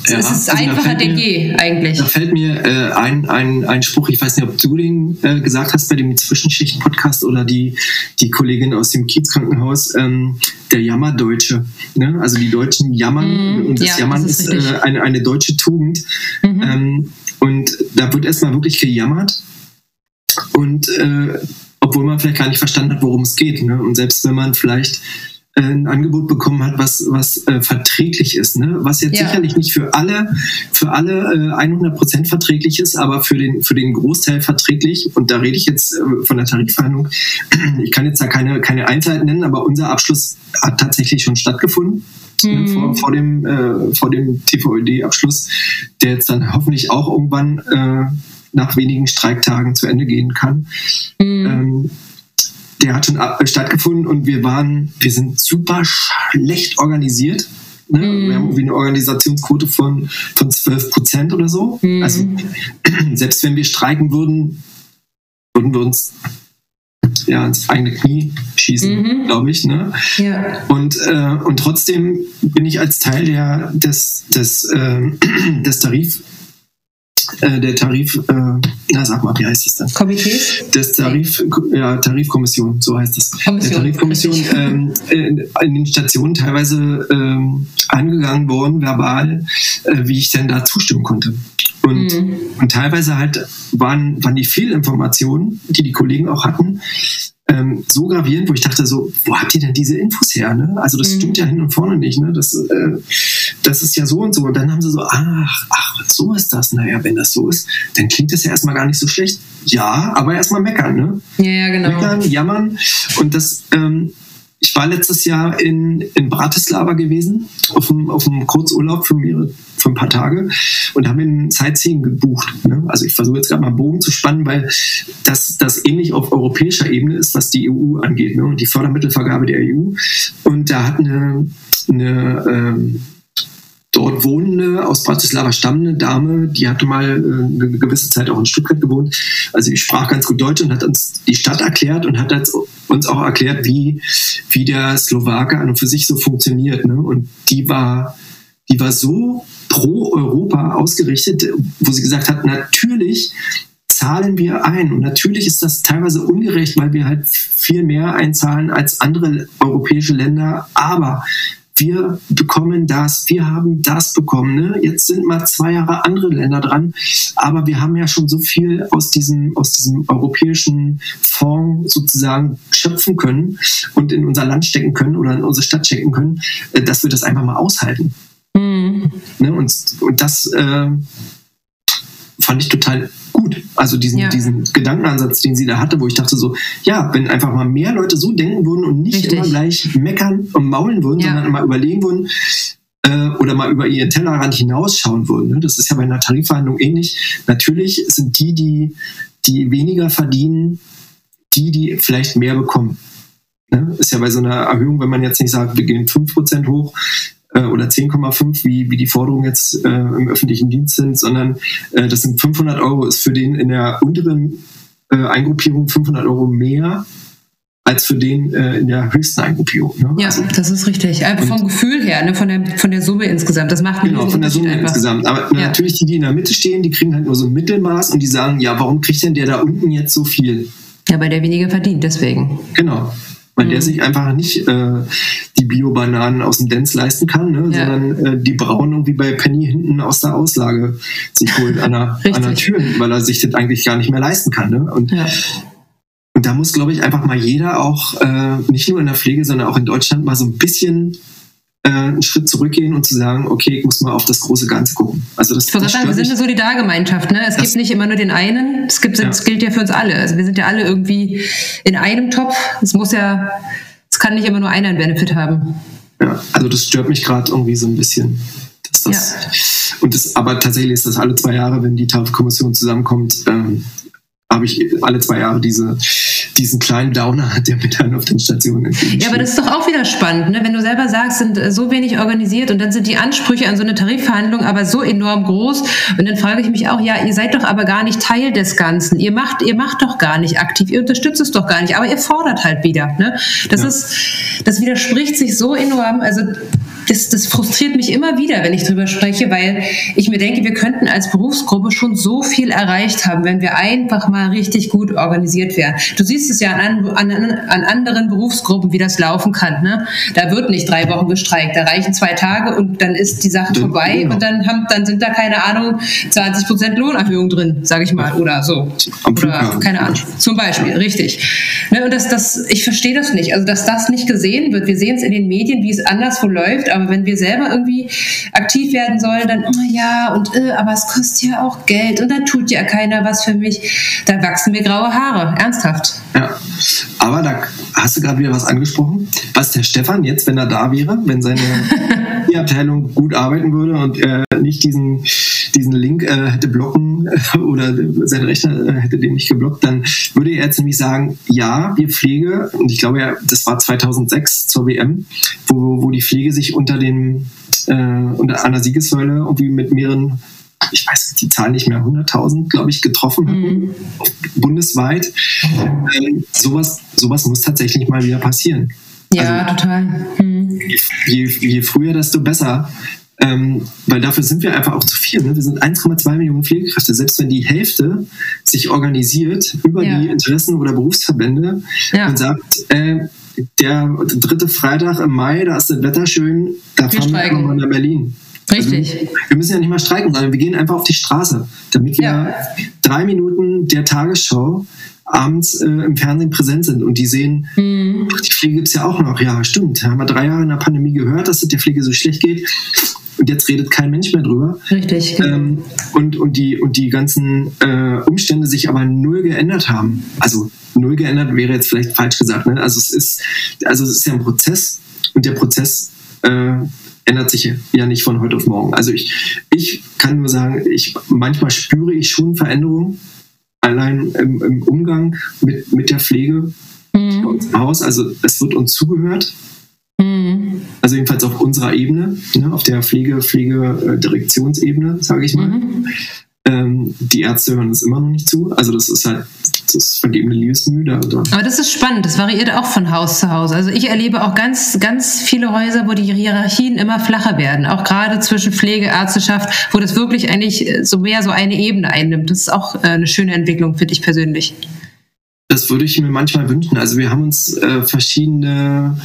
ja, es ist also einfacher denn je, eigentlich. Da fällt mir äh, ein, ein, ein Spruch, ich weiß nicht, ob du den äh, gesagt hast bei dem Zwischenschicht-Podcast oder die, die Kollegin aus dem Kiezkrankenhaus, ähm, der Jammerdeutsche. Ne? Also die Deutschen jammern mm, und das ja, Jammern das ist, ist äh, eine, eine deutsche Tugend. Mhm. Ähm, und da wird erstmal wirklich gejammert. Und äh, obwohl man vielleicht gar nicht verstanden hat, worum es geht. Ne? Und selbst wenn man vielleicht ein Angebot bekommen hat, was, was äh, verträglich ist. Ne? Was jetzt ja. sicherlich nicht für alle, für alle äh, 100 Prozent verträglich ist, aber für den, für den Großteil verträglich. Und da rede ich jetzt äh, von der Tarifverhandlung. Ich kann jetzt da keine, keine Einzelheiten nennen, aber unser Abschluss hat tatsächlich schon stattgefunden. Ne, mhm. vor, vor, dem, äh, vor dem TVÖD-Abschluss, der jetzt dann hoffentlich auch irgendwann äh, nach wenigen Streiktagen zu Ende gehen kann. Mhm. Ähm, der hat schon stattgefunden und wir waren, wir sind super schlecht organisiert. Ne? Mm. Wir haben irgendwie eine Organisationsquote von, von 12 Prozent oder so. Mm. Also selbst wenn wir streiken würden, würden wir uns ja, ins eigene Knie schießen, mhm. glaube ich. Ne? Ja. Und, äh, und trotzdem bin ich als Teil der, des, des, äh, des Tarif äh, der Tarif, äh, na sag mal, wie heißt das denn? Komitees? Das Tarif, ja, Tarifkommission, so heißt das. Kommission. Der Tarifkommission ähm, in, in, den Stationen teilweise ähm, angegangen worden, verbal, äh, wie ich denn da zustimmen konnte. Und, mhm. und teilweise halt waren, waren die Fehlinformationen, die die Kollegen auch hatten, ähm, so gravierend, wo ich dachte so, wo habt ihr denn diese Infos her? Ne? Also das mhm. stimmt ja hin und vorne nicht. Ne? Das, äh, das ist ja so und so. Und dann haben sie so, ach, ach, so ist das. Naja, wenn das so ist, dann klingt das ja erstmal gar nicht so schlecht. Ja, aber erstmal meckern. Ne? Ja, ja, genau. Meckern, jammern. Und das, ähm, ich war letztes Jahr in, in Bratislava gewesen, auf einem, auf einem Kurzurlaub für mehrere für ein paar Tage und haben ein Sightseeing gebucht. Ne? Also ich versuche jetzt gerade mal einen Bogen zu spannen, weil das, das ähnlich auf europäischer Ebene ist, was die EU angeht ne? und die Fördermittelvergabe der EU. Und da hat eine, eine ähm, dort wohnende, aus Bratislava stammende Dame, die hatte mal äh, eine gewisse Zeit auch in Stuttgart gewohnt. Also ich sprach ganz gut Deutsch und hat uns die Stadt erklärt und hat uns auch erklärt, wie, wie der Slowake an und für sich so funktioniert. Ne? Und die war, die war so pro Europa ausgerichtet, wo sie gesagt hat, natürlich zahlen wir ein. Und natürlich ist das teilweise ungerecht, weil wir halt viel mehr einzahlen als andere europäische Länder. Aber wir bekommen das, wir haben das bekommen. Ne? Jetzt sind mal zwei Jahre andere Länder dran, aber wir haben ja schon so viel aus diesem, aus diesem europäischen Fonds sozusagen schöpfen können und in unser Land stecken können oder in unsere Stadt stecken können, äh, dass wir das einfach mal aushalten. Mhm. Ne, und, und das äh, fand ich total gut. Also diesen, ja. diesen Gedankenansatz, den sie da hatte, wo ich dachte so, ja, wenn einfach mal mehr Leute so denken würden und nicht Richtig. immer gleich meckern und maulen würden, ja. sondern immer überlegen würden, äh, oder mal über ihren Tellerrand hinausschauen würden. Ne? Das ist ja bei einer Tarifverhandlung ähnlich. Natürlich sind die, die, die weniger verdienen, die, die vielleicht mehr bekommen. Ne? Ist ja bei so einer Erhöhung, wenn man jetzt nicht sagt, wir gehen 5% hoch äh, oder 10,5, wie, wie die Forderungen jetzt äh, im öffentlichen Dienst sind, sondern äh, das sind 500 Euro, ist für den in der unteren äh, Eingruppierung 500 Euro mehr als für den äh, in der höchsten Eingruppierung. Ne? Ja, also, das ist richtig. Also vom Gefühl her, ne? von, der, von der Summe insgesamt. Das macht Genau, von der Summe einfach. insgesamt. Aber ja. natürlich die, die in der Mitte stehen, die kriegen halt nur so ein Mittelmaß und die sagen, ja, warum kriegt denn der da unten jetzt so viel? Ja, weil der weniger verdient, deswegen. Genau. Weil mhm. der sich einfach nicht äh, die Bio-Bananen aus dem Dance leisten kann, ne? Ja. sondern äh, die braunen irgendwie bei Penny hinten aus der Auslage sich holt an der, an der Tür, weil er sich das eigentlich gar nicht mehr leisten kann. Ne? Und ja. Und da muss, glaube ich, einfach mal jeder auch, äh, nicht nur in der Pflege, sondern auch in Deutschland mal so ein bisschen äh, einen Schritt zurückgehen und zu sagen, okay, ich muss mal auf das große Ganze gucken. Also das, ich das sagen, wir sind eine Solidargemeinschaft. Ne? Es das, gibt nicht immer nur den einen, es, gibt, ja. es gilt ja für uns alle. Also wir sind ja alle irgendwie in einem Topf. Es muss ja, es kann nicht immer nur einer einen Benefit haben. Ja, also das stört mich gerade irgendwie so ein bisschen. Dass das, ja. Und das, aber tatsächlich ist das alle zwei Jahre, wenn die Tafelkommission zusammenkommt, ähm, habe ich alle zwei Jahre diese, diesen kleinen Downer, der mir dann auf den Stationen Ja, aber das ist doch auch wieder spannend, ne? wenn du selber sagst, sind äh, so wenig organisiert und dann sind die Ansprüche an so eine Tarifverhandlung aber so enorm groß und dann frage ich mich auch, ja, ihr seid doch aber gar nicht Teil des Ganzen. Ihr macht, ihr macht doch gar nicht aktiv, ihr unterstützt es doch gar nicht, aber ihr fordert halt wieder. Ne? Das ja. ist, das widerspricht sich so enorm. Also das, das frustriert mich immer wieder, wenn ich drüber spreche, weil ich mir denke, wir könnten als Berufsgruppe schon so viel erreicht haben, wenn wir einfach mal richtig gut organisiert wären. Du siehst es ja an, an, an anderen Berufsgruppen, wie das laufen kann. Ne? Da wird nicht drei Wochen gestreikt, da reichen zwei Tage und dann ist die Sache vorbei genau. und dann, haben, dann sind da keine Ahnung 20 Prozent Lohnerhöhung drin, sage ich mal, oder so. Oder keine Ahnung. Zum Beispiel, richtig. Ne, und das, das, ich verstehe das nicht. Also dass das nicht gesehen wird. Wir sehen es in den Medien, wie es anderswo läuft aber wenn wir selber irgendwie aktiv werden sollen, dann, oh ja, und äh, aber es kostet ja auch Geld und dann tut ja keiner was für mich. Da wachsen mir graue Haare, ernsthaft. Ja, aber da hast du gerade wieder was angesprochen, was der Stefan jetzt, wenn er da wäre, wenn seine Abteilung gut arbeiten würde und äh, nicht diesen, diesen Link äh, hätte blocken oder sein Rechner äh, hätte den nicht geblockt, dann würde er jetzt nämlich sagen, ja, wir Pflege, und ich glaube ja, das war 2006 zur WM, wo, wo die Pflege sich unter den äh, unter einer Siegessäule irgendwie mit mehreren ich weiß die Zahl nicht mehr, 100.000, glaube ich, getroffen mhm. bundesweit. Ähm, sowas, sowas muss tatsächlich mal wieder passieren. Ja, also, total. Mhm. Je, je, früher, desto besser. Ähm, weil dafür sind wir einfach auch zu viel. Ne? Wir sind 1,2 Millionen Pflegekräfte. Selbst wenn die Hälfte sich organisiert über ja. die Interessen oder Berufsverbände ja. und sagt, äh, der dritte Freitag im Mai, da ist das Wetter schön, da wir fahren wir mal nach Berlin. Richtig. Also, wir müssen ja nicht mal streiken, sondern wir gehen einfach auf die Straße, damit wir ja. drei Minuten der Tagesschau abends äh, im Fernsehen präsent sind und die sehen, mhm. die Pflege gibt es ja auch noch. Ja, stimmt. Haben wir drei Jahre in der Pandemie gehört, dass es der Pflege so schlecht geht. Und jetzt redet kein Mensch mehr drüber. Richtig. Genau. Ähm, und, und, die, und die ganzen äh, Umstände sich aber null geändert haben. Also null geändert wäre jetzt vielleicht falsch gesagt. Ne? Also es ist, also es ist ja ein Prozess und der Prozess äh, ändert sich ja nicht von heute auf morgen. Also ich, ich kann nur sagen, ich, manchmal spüre ich schon Veränderungen, allein im, im Umgang mit, mit der Pflege mhm. bei uns im Haus. Also es wird uns zugehört. Also jedenfalls auf unserer Ebene, ne, auf der Pflege, Pflegedirektionsebene, sage ich mal. Mhm. Ähm, die Ärzte hören es immer noch nicht zu. Also das ist halt das vergebene Liebesmüh. Da, da. Aber das ist spannend. Das variiert auch von Haus zu Haus. Also ich erlebe auch ganz, ganz viele Häuser, wo die Hierarchien immer flacher werden. Auch gerade zwischen Pflege, Ärzteschaft, wo das wirklich eigentlich so mehr so eine Ebene einnimmt. Das ist auch äh, eine schöne Entwicklung, finde ich persönlich. Das würde ich mir manchmal wünschen. Also wir haben uns äh, verschiedene,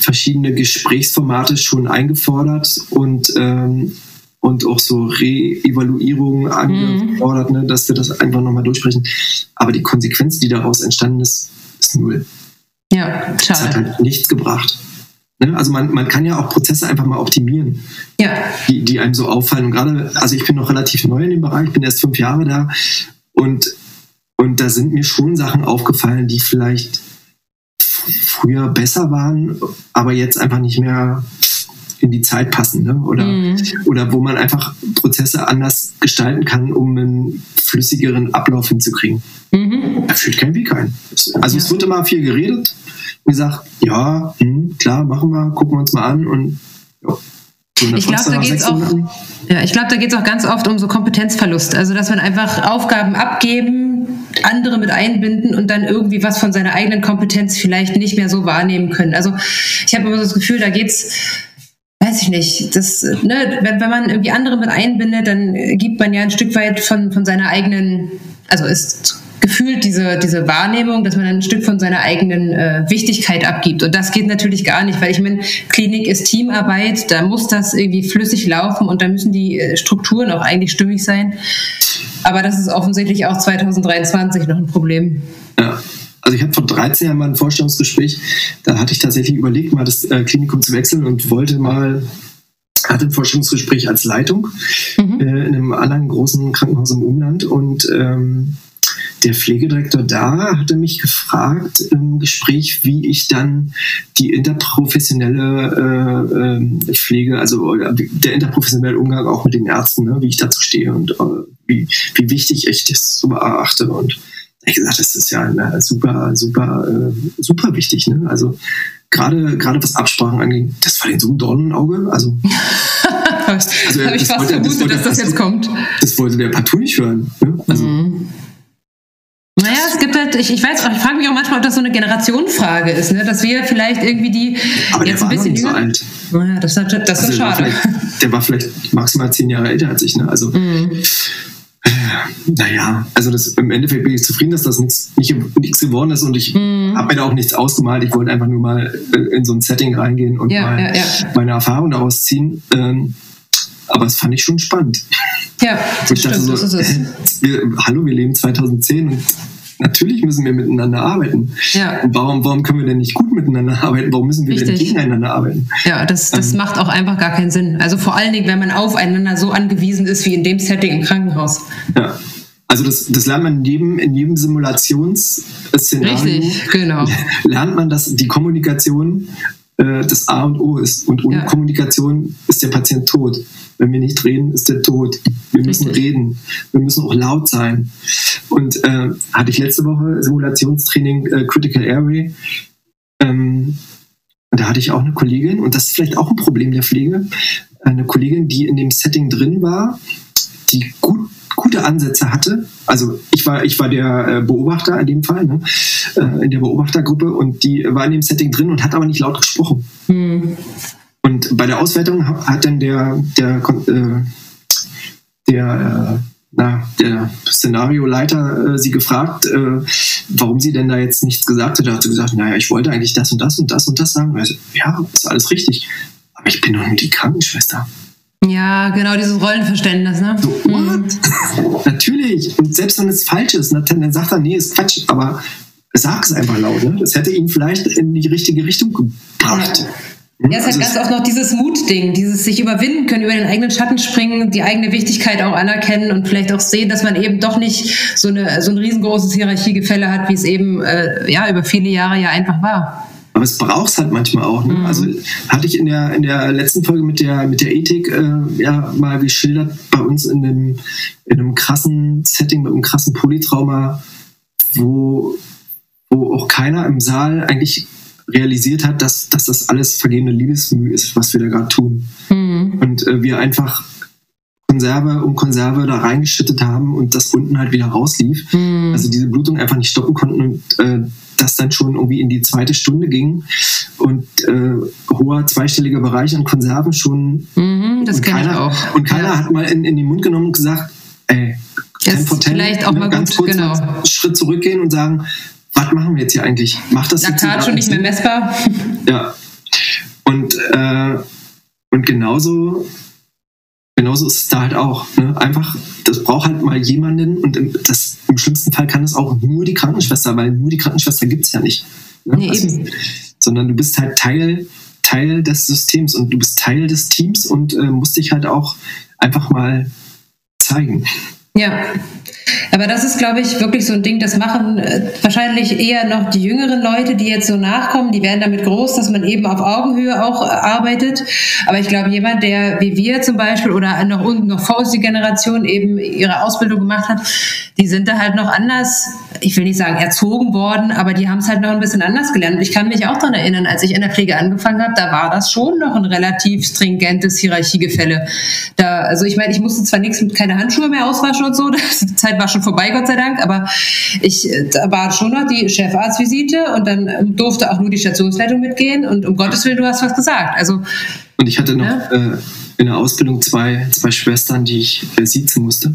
verschiedene Gesprächsformate schon eingefordert und ähm, und auch so Re-Evaluierungen angefordert, mhm. ne, dass wir das einfach nochmal durchsprechen. Aber die Konsequenz, die daraus entstanden ist, ist null. Ja, schade. Das hat halt nichts gebracht. Ne? Also man, man kann ja auch Prozesse einfach mal optimieren, ja. die, die einem so auffallen. Und gerade, also ich bin noch relativ neu in dem Bereich, bin erst fünf Jahre da und, und da sind mir schon Sachen aufgefallen, die vielleicht früher besser waren, aber jetzt einfach nicht mehr in die Zeit passen ne? oder, mhm. oder wo man einfach Prozesse anders gestalten kann, um einen flüssigeren Ablauf hinzukriegen. Mhm. Da führt kein Weg ein. Also ja. es wird immer viel geredet und gesagt, ja, hm, klar, machen wir, gucken wir uns mal an und ja. Ich glaube, da geht es auch, ja, ich glaub, da geht's auch ganz oft um so Kompetenzverlust. Also, dass man einfach Aufgaben abgeben, andere mit einbinden und dann irgendwie was von seiner eigenen Kompetenz vielleicht nicht mehr so wahrnehmen können. Also, ich habe immer so das Gefühl, da geht's weiß ich nicht, das, ne, wenn, wenn man irgendwie andere mit einbindet, dann gibt man ja ein Stück weit von, von seiner eigenen, also ist gefühlt diese, diese Wahrnehmung, dass man ein Stück von seiner eigenen äh, Wichtigkeit abgibt. Und das geht natürlich gar nicht, weil ich meine, Klinik ist Teamarbeit, da muss das irgendwie flüssig laufen und da müssen die äh, Strukturen auch eigentlich stimmig sein. Aber das ist offensichtlich auch 2023 noch ein Problem. Ja. Also ich hatte vor 13 Jahren mal ein Vorstellungsgespräch, da hatte ich tatsächlich überlegt, mal das äh, Klinikum zu wechseln und wollte mal hatte ein Forschungsgespräch als Leitung mhm. äh, in einem anderen großen Krankenhaus im Umland und ähm, der Pflegedirektor da hatte mich gefragt im Gespräch, wie ich dann die interprofessionelle äh, äh, Pflege, also der interprofessionelle Umgang auch mit den Ärzten, ne, wie ich dazu stehe und äh, wie, wie wichtig ich das so beachte. Und ich gesagt, das ist ja ne, super, super, äh, super wichtig. Ne? Also gerade gerade was Absprachen angeht, das war den so ein Dornenauge. Also, also habe ich fast vermutet, das dass das jetzt kommt. Das wollte der partout nicht hören. Ne? Also, mhm. Naja, es gibt halt, ich, ich weiß ich frage mich auch manchmal, ob das so eine Generationenfrage ist, ne? dass wir vielleicht irgendwie die Aber jetzt ein bisschen jünger. So alt. Naja, das, das, das also ist schade. Der war, der war vielleicht maximal zehn Jahre älter als ich, ne? Also. Mhm. Naja, also das, im Endeffekt bin ich zufrieden, dass das nichts nichts geworden ist und ich mm. habe mir da auch nichts ausgemalt. Ich wollte einfach nur mal äh, in so ein Setting reingehen und ja, mal ja, ja. meine Erfahrung daraus ziehen. Ähm, aber das fand ich schon spannend. Ja, das stimmt, so, das ist es. Wir, hallo, wir leben 2010 und natürlich müssen wir miteinander arbeiten. Ja. Und warum, warum können wir denn nicht gut miteinander arbeiten? Warum müssen wir Richtig. denn gegeneinander arbeiten? Ja, das, das ähm, macht auch einfach gar keinen Sinn. Also vor allen Dingen, wenn man aufeinander so angewiesen ist wie in dem Setting im Krankenhaus. Ja. Also das, das lernt man in jedem, in jedem Simulationsszenario. Richtig, genau. Lernt man, dass die Kommunikation äh, das A und O ist. Und ohne ja. Kommunikation ist der Patient tot. Wenn wir nicht reden, ist er tot. Wir müssen Richtig. reden. Wir müssen auch laut sein. Und äh, hatte ich letzte Woche Simulationstraining äh, Critical Airway. Ähm, da hatte ich auch eine Kollegin, und das ist vielleicht auch ein Problem der Pflege, eine Kollegin, die in dem Setting drin war, die gut gute Ansätze hatte. Also ich war, ich war der äh, Beobachter in dem Fall, ne? Äh, in der Beobachtergruppe und die war in dem Setting drin und hat aber nicht laut gesprochen. Mhm. Und bei der Auswertung hat dann der, der, äh, der, na, der Szenarioleiter äh, sie gefragt, äh, warum sie denn da jetzt nichts gesagt hat. Da hat sie gesagt, naja, ich wollte eigentlich das und das und das und das sagen. Also, ja, ist alles richtig. Aber ich bin doch nur die Krankenschwester. Ja, genau, dieses Rollenverständnis, ne? So, what? Mhm. Natürlich. Und selbst wenn es falsch ist, dann sagt er, nee, ist Quatsch, aber sag es einfach laut, ne? Das hätte ihn vielleicht in die richtige Richtung gebracht. Ja. Ja, es hat also ganz oft noch dieses Mutding, dieses sich überwinden können, über den eigenen Schatten springen, die eigene Wichtigkeit auch anerkennen und vielleicht auch sehen, dass man eben doch nicht so, eine, so ein riesengroßes Hierarchiegefälle hat, wie es eben äh, ja, über viele Jahre ja einfach war. Aber es braucht es halt manchmal auch. Ne? Mhm. Also hatte ich in der, in der letzten Folge mit der, mit der Ethik äh, ja mal geschildert, bei uns in einem, in einem krassen Setting, mit einem krassen Polytrauma, wo, wo auch keiner im Saal eigentlich realisiert hat, dass, dass das alles vergebene Liebesmühe ist, was wir da gerade tun. Mhm. Und äh, wir einfach Konserve um Konserve da reingeschüttet haben und das unten halt wieder rauslief. Mhm. Also diese Blutung einfach nicht stoppen konnten und äh, das dann schon irgendwie in die zweite Stunde ging und äh, hoher zweistelliger Bereich an Konserven schon. Mhm, das kenne ich auch. Und keiner ja. hat mal in, in den Mund genommen und gesagt, ey, das vielleicht auch ne, mal ganz gut, kurz genau. einen Schritt zurückgehen und sagen, was machen wir jetzt hier eigentlich? Macht das Laktat jetzt schon nicht mehr messbar? Ja. Und, äh, und genauso genauso ist es da halt auch. Ne? Einfach, das braucht halt mal jemanden und im, das, im schlimmsten Fall kann es auch nur die Krankenschwester, weil nur die Krankenschwester gibt es ja nicht. Ne? Nee, also, sondern du bist halt Teil, Teil des Systems und du bist Teil des Teams und äh, musst dich halt auch einfach mal zeigen. Ja. Aber das ist, glaube ich, wirklich so ein Ding, das machen äh, wahrscheinlich eher noch die jüngeren Leute, die jetzt so nachkommen, die werden damit groß, dass man eben auf Augenhöhe auch äh, arbeitet. Aber ich glaube, jemand, der wie wir zum Beispiel oder noch unten noch vor uns die Generation eben ihre Ausbildung gemacht hat, die sind da halt noch anders, ich will nicht sagen erzogen worden, aber die haben es halt noch ein bisschen anders gelernt. Und ich kann mich auch daran erinnern, als ich in der Pflege angefangen habe, da war das schon noch ein relativ stringentes Hierarchiegefälle. Da, also ich meine, ich musste zwar nichts mit keine Handschuhe mehr auswaschen und so, die Zeit war schon vorbei, Gott sei Dank, aber ich, da war schon noch die Chefarztvisite und dann durfte auch nur die Stationsleitung mitgehen und um Gottes Willen, du hast was gesagt. Also, und ich hatte noch ja? äh, in der Ausbildung zwei, zwei Schwestern, die ich äh, siezen musste.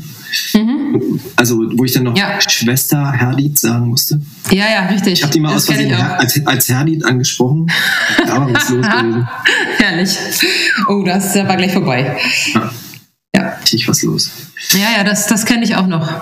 Mhm. Also, wo ich dann noch ja. Schwester Herdit sagen musste. Ja, ja, richtig. Ich habe die mal das aus Versehen als, als Herdit angesprochen. da war was los gewesen. Herrlich. Oh, das war gleich vorbei. Ja. Ja. Richtig was los. Ja, ja, das, das kenne ich auch noch.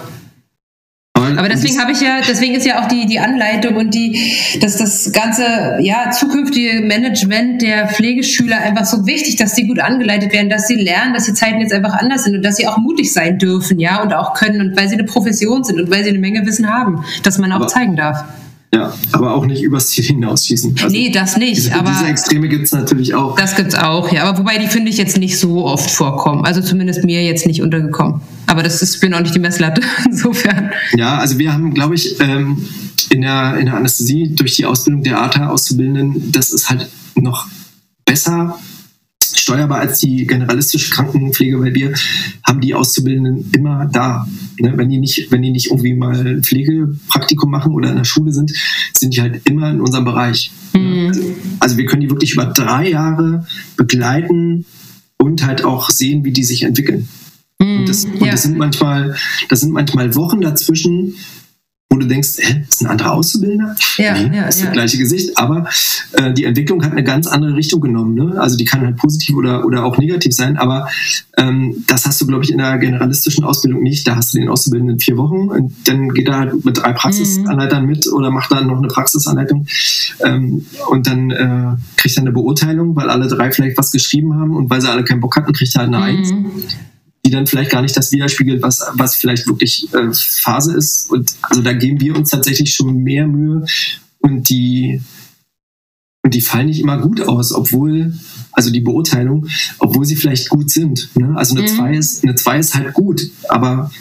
Aber deswegen habe ich ja, deswegen ist ja auch die, die Anleitung und die, dass das ganze, ja, zukünftige Management der Pflegeschüler einfach so wichtig, dass sie gut angeleitet werden, dass sie lernen, dass die Zeiten jetzt einfach anders sind und dass sie auch mutig sein dürfen, ja, und auch können und weil sie eine Profession sind und weil sie eine Menge Wissen haben, dass man auch aber, zeigen darf. Ja, aber auch nicht übers Ziel hinausschießen. Also nee, das nicht. Diese, aber diese Extreme gibt es natürlich auch. Das gibt es auch, ja. Aber wobei die finde ich jetzt nicht so oft vorkommen. Also zumindest mir jetzt nicht untergekommen. Aber das ist, bin auch nicht die Messlatte, insofern. Ja, also wir haben, glaube ich, ähm, in, der, in der Anästhesie durch die Ausbildung der ATA-Auszubildenden, das ist halt noch besser steuerbar als die generalistische Krankenpflege, weil wir haben die Auszubildenden immer da. Ne? Wenn, die nicht, wenn die nicht irgendwie mal ein Pflegepraktikum machen oder in der Schule sind, sind die halt immer in unserem Bereich. Mhm. Also wir können die wirklich über drei Jahre begleiten und halt auch sehen, wie die sich entwickeln. Mhm, und, das, und ja. das, sind manchmal, das sind manchmal Wochen dazwischen, wo du denkst, hä, ist ein anderer Auszubildender? Ja, nee, ja, ist das ja. gleiche Gesicht, aber äh, die Entwicklung hat eine ganz andere Richtung genommen. Ne? Also die kann halt positiv oder, oder auch negativ sein, aber ähm, das hast du, glaube ich, in der generalistischen Ausbildung nicht. Da hast du den Auszubildenden vier Wochen und dann geht er halt mit drei Praxisanleitern mhm. mit oder macht dann noch eine Praxisanleitung ähm, und dann äh, kriegt er eine Beurteilung, weil alle drei vielleicht was geschrieben haben und weil sie alle keinen Bock hatten, kriegt er halt eine mhm. Eins die dann vielleicht gar nicht das widerspiegelt, was, was vielleicht wirklich äh, Phase ist. Und also da geben wir uns tatsächlich schon mehr Mühe und die, und die fallen nicht immer gut aus, obwohl, also die Beurteilung, obwohl sie vielleicht gut sind. Ne? Also eine 2 mhm. ist, eine 2 ist halt gut, aber,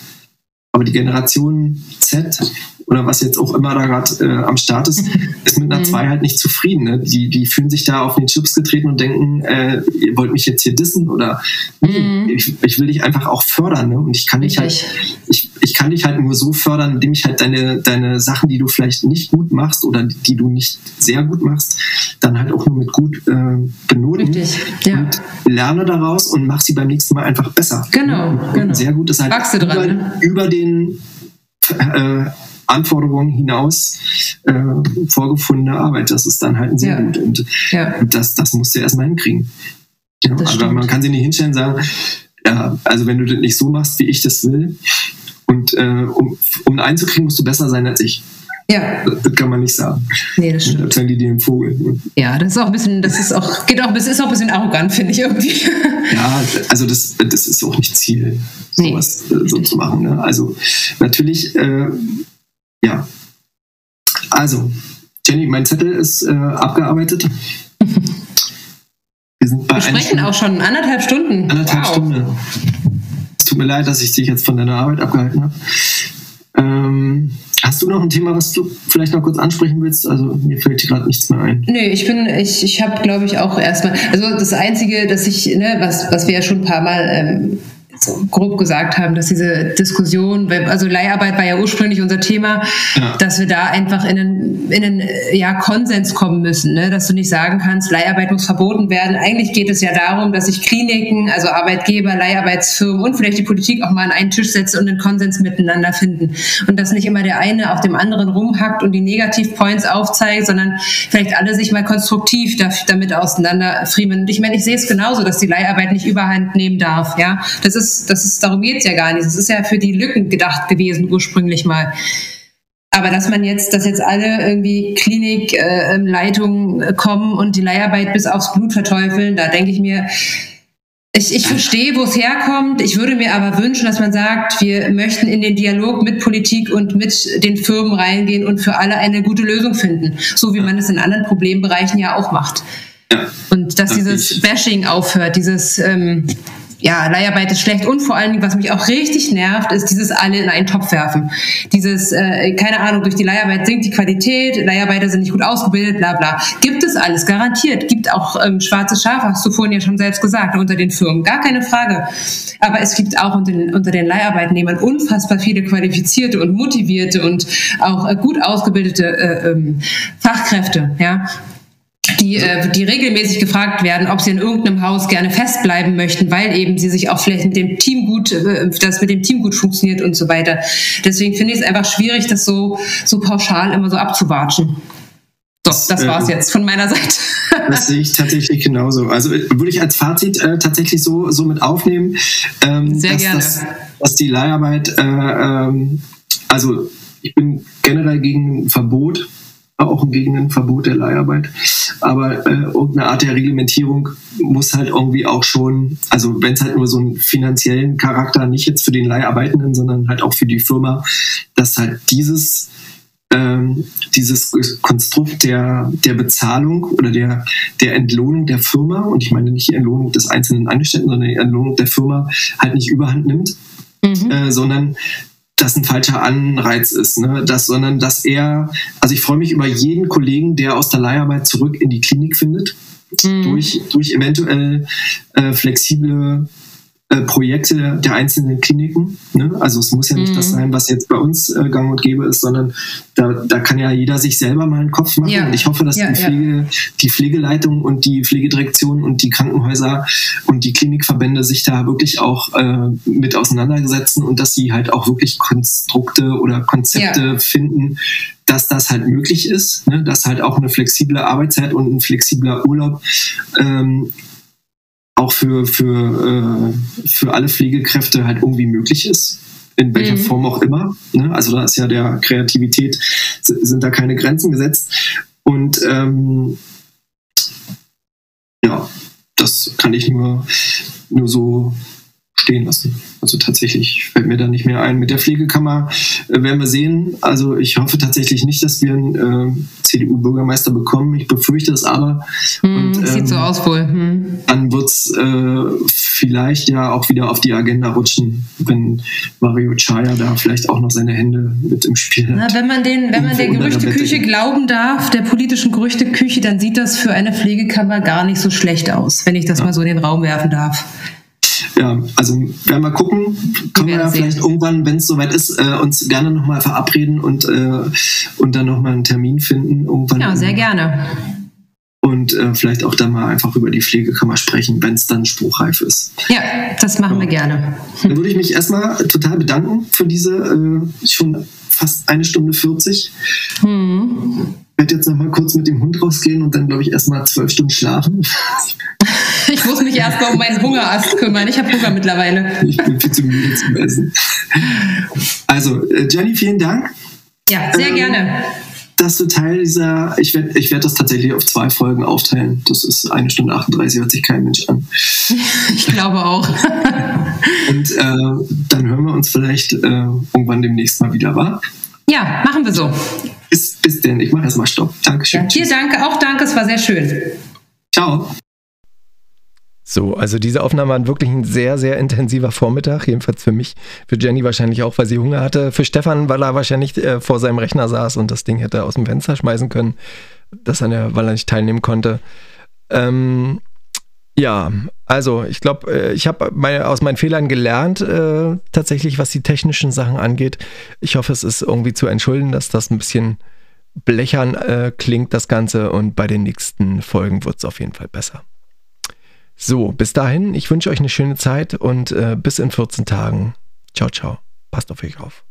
aber die Generation Z oder was jetzt auch immer da gerade äh, am Start ist, ist mit einer 2 mhm. halt nicht zufrieden. Ne? Die, die fühlen sich da auf den Chips getreten und denken, äh, ihr wollt mich jetzt hier dissen oder mhm. ich, ich, will dich einfach auch fördern. Ne? Und ich kann dich halt, ich, ich kann dich halt nur so fördern, indem ich halt deine, deine Sachen, die du vielleicht nicht gut machst oder die du nicht sehr gut machst, dann halt auch nur mit gut äh, benoten. Richtig. Ja. Und lerne daraus und mach sie beim nächsten Mal einfach besser. Genau. Und, genau. Sehr gut ist halt über, dran, ne? über den äh, Anforderungen hinaus äh, vorgefundene Arbeit. Das ist dann halt sehr ja. gut. Und, ja. und das, das musst du erstmal hinkriegen. Ja, aber stimmt. man kann sich nicht hinstellen und sagen, ja, also wenn du das nicht so machst, wie ich das will, und äh, um, um einzukriegen, musst du besser sein als ich. Ja. Das, das, kann man nicht sagen. Nee, das stimmt. Dann die dir den Vogel. Ja, das ist auch ein bisschen, das ist auch, geht auch, das ist auch ein bisschen arrogant, finde ich irgendwie. Ja, also das, das ist auch nicht Ziel, sowas nee. Äh, so zu machen. Ne? Also natürlich äh, ja. Also, Jenny, mein Zettel ist äh, abgearbeitet. Wir, sind bei Wir sprechen auch schon anderthalb Stunden. Anderthalb wow. Stunden. Es tut mir leid, dass ich dich jetzt von deiner Arbeit abgehalten habe. Ähm, hast du noch ein Thema, was du vielleicht noch kurz ansprechen willst? Also mir fällt hier gerade nichts mehr ein. Nö, ich bin, ich, ich habe, glaube ich, auch erstmal, also das Einzige, dass ich, ne, was, was wir ja schon ein paar Mal ähm, so grob gesagt haben, dass diese Diskussion, also Leiharbeit war ja ursprünglich unser Thema, ja. dass wir da einfach in einen, in einen ja, Konsens kommen müssen, ne? dass du nicht sagen kannst, Leiharbeit muss verboten werden. Eigentlich geht es ja darum, dass sich Kliniken, also Arbeitgeber, Leiharbeitsfirmen und vielleicht die Politik auch mal an einen Tisch setzen und einen Konsens miteinander finden. Und dass nicht immer der eine auf dem anderen rumhackt und die Negativpoints aufzeigt, sondern vielleicht alle sich mal konstruktiv damit auseinanderfriemeln. Und ich meine, ich sehe es genauso, dass die Leiharbeit nicht überhand nehmen darf. Ja, das ist das ist, darum geht's ja gar nicht. Es ist ja für die Lücken gedacht gewesen ursprünglich mal. Aber dass man jetzt, dass jetzt alle irgendwie Klinikleitungen äh, kommen und die Leiharbeit bis aufs Blut verteufeln, da denke ich mir, ich, ich verstehe, wo es herkommt. Ich würde mir aber wünschen, dass man sagt, wir möchten in den Dialog mit Politik und mit den Firmen reingehen und für alle eine gute Lösung finden. So wie man es in anderen Problembereichen ja auch macht. Und dass dieses Bashing aufhört, dieses ähm, ja, Leiharbeit ist schlecht und vor allen Dingen, was mich auch richtig nervt, ist dieses alle in einen Topf werfen. Dieses, äh, keine Ahnung, durch die Leiharbeit sinkt die Qualität, Leiharbeiter sind nicht gut ausgebildet, bla bla. Gibt es alles, garantiert. Gibt auch ähm, schwarze Schafe, hast du vorhin ja schon selbst gesagt, unter den Firmen, gar keine Frage. Aber es gibt auch unter den, unter den Leiharbeitnehmern unfassbar viele qualifizierte und motivierte und auch äh, gut ausgebildete äh, ähm, Fachkräfte, ja die, äh, die regelmäßig gefragt werden, ob sie in irgendeinem Haus gerne festbleiben möchten, weil eben sie sich auch vielleicht mit dem Team gut, äh, das mit dem Team gut funktioniert und so weiter. Deswegen finde ich es einfach schwierig, das so, so pauschal immer so abzuwatschen. So, das äh, war's jetzt von meiner Seite. Das sehe ich tatsächlich genauso. Also äh, würde ich als Fazit äh, tatsächlich so, so mit aufnehmen. Ähm, Sehr dass, gerne. Dass, dass die Leiharbeit, äh, ähm, also ich bin generell gegen Verbot auch gegen ein Verbot der Leiharbeit. Aber äh, irgendeine Art der Reglementierung muss halt irgendwie auch schon, also wenn es halt nur so einen finanziellen Charakter, nicht jetzt für den Leiharbeitenden, sondern halt auch für die Firma, dass halt dieses ähm, dieses Konstrukt der, der Bezahlung oder der, der Entlohnung der Firma, und ich meine nicht die Entlohnung des einzelnen Angestellten, sondern die Entlohnung der Firma halt nicht überhand nimmt, mhm. äh, sondern das ein falscher Anreiz ist, ne? das, sondern dass er, also ich freue mich über jeden Kollegen, der aus der Leiharbeit zurück in die Klinik findet, mhm. durch, durch eventuell äh, flexible äh, Projekte der einzelnen Kliniken. Ne? Also es muss ja nicht mhm. das sein, was jetzt bei uns äh, gang und gäbe ist, sondern da, da kann ja jeder sich selber mal einen Kopf machen. Ja. Und ich hoffe, dass ja, die, Pflege, ja. die Pflegeleitung und die Pflegedirektion und die Krankenhäuser und die Klinikverbände sich da wirklich auch äh, mit auseinandersetzen und dass sie halt auch wirklich Konstrukte oder Konzepte finden, dass das halt möglich ist, ne? dass halt auch eine flexible Arbeitszeit und ein flexibler Urlaub ähm, auch für, für, äh, für alle Pflegekräfte halt irgendwie möglich ist. In welcher mhm. Form auch immer. Ne? Also da ist ja der Kreativität, sind da keine Grenzen gesetzt. Und ähm, ja, das kann ich nur, nur so stehen lassen. Also tatsächlich fällt mir da nicht mehr ein. Mit der Pflegekammer äh, werden wir sehen. Also ich hoffe tatsächlich nicht, dass wir einen äh, CDU-Bürgermeister bekommen. Ich befürchte es aber. Hm, Und, ähm, sieht so aus wohl. Hm. Dann wird es äh, vielleicht ja auch wieder auf die Agenda rutschen, wenn Mario Chaya da vielleicht auch noch seine Hände mit im Spiel hat. Na, wenn man, den, wenn man der Gerüchteküche glauben darf, der politischen Gerüchteküche, dann sieht das für eine Pflegekammer gar nicht so schlecht aus, wenn ich das ja. mal so in den Raum werfen darf ja, also werden wir gucken. Können wir, wir vielleicht irgendwann, wenn es soweit ist, äh, uns gerne nochmal verabreden und, äh, und dann nochmal einen Termin finden. Irgendwann ja, sehr gerne. Und äh, vielleicht auch dann mal einfach über die Pflegekammer sprechen, wenn es dann spruchreif ist. Ja, das machen ja. wir gerne. Dann würde ich mich erstmal total bedanken für diese äh, schon fast eine Stunde 40. Hm. Ich werde jetzt nochmal kurz mit dem Hund rausgehen und dann, glaube ich, erstmal zwölf Stunden schlafen. Ich muss mich erstmal um meinen Hungerast kümmern. Ich habe Hunger mittlerweile. Ich bin viel zu müde zum Essen. Also, äh, Jenny, vielen Dank. Ja, sehr ähm, gerne. Dass du Teil dieser, ich werde ich werd das tatsächlich auf zwei Folgen aufteilen. Das ist eine Stunde 38, hört sich kein Mensch an. ich glaube auch. Und äh, dann hören wir uns vielleicht äh, irgendwann demnächst mal wieder, wa? Ja, machen wir so. Bis, bis denn. Ich mache erstmal Stopp. Dankeschön. Ja, dir danke, auch danke, es war sehr schön. Ciao. So, also diese Aufnahme war wirklich ein sehr, sehr intensiver Vormittag, jedenfalls für mich, für Jenny wahrscheinlich auch, weil sie Hunger hatte, für Stefan, weil er wahrscheinlich äh, vor seinem Rechner saß und das Ding hätte aus dem Fenster schmeißen können, dass er, weil er nicht teilnehmen konnte. Ähm, ja, also ich glaube, äh, ich habe meine, aus meinen Fehlern gelernt, äh, tatsächlich, was die technischen Sachen angeht. Ich hoffe, es ist irgendwie zu entschulden, dass das ein bisschen blechern äh, klingt, das Ganze, und bei den nächsten Folgen wird es auf jeden Fall besser. So, bis dahin, ich wünsche euch eine schöne Zeit und äh, bis in 14 Tagen. Ciao, ciao. Passt auf euch auf.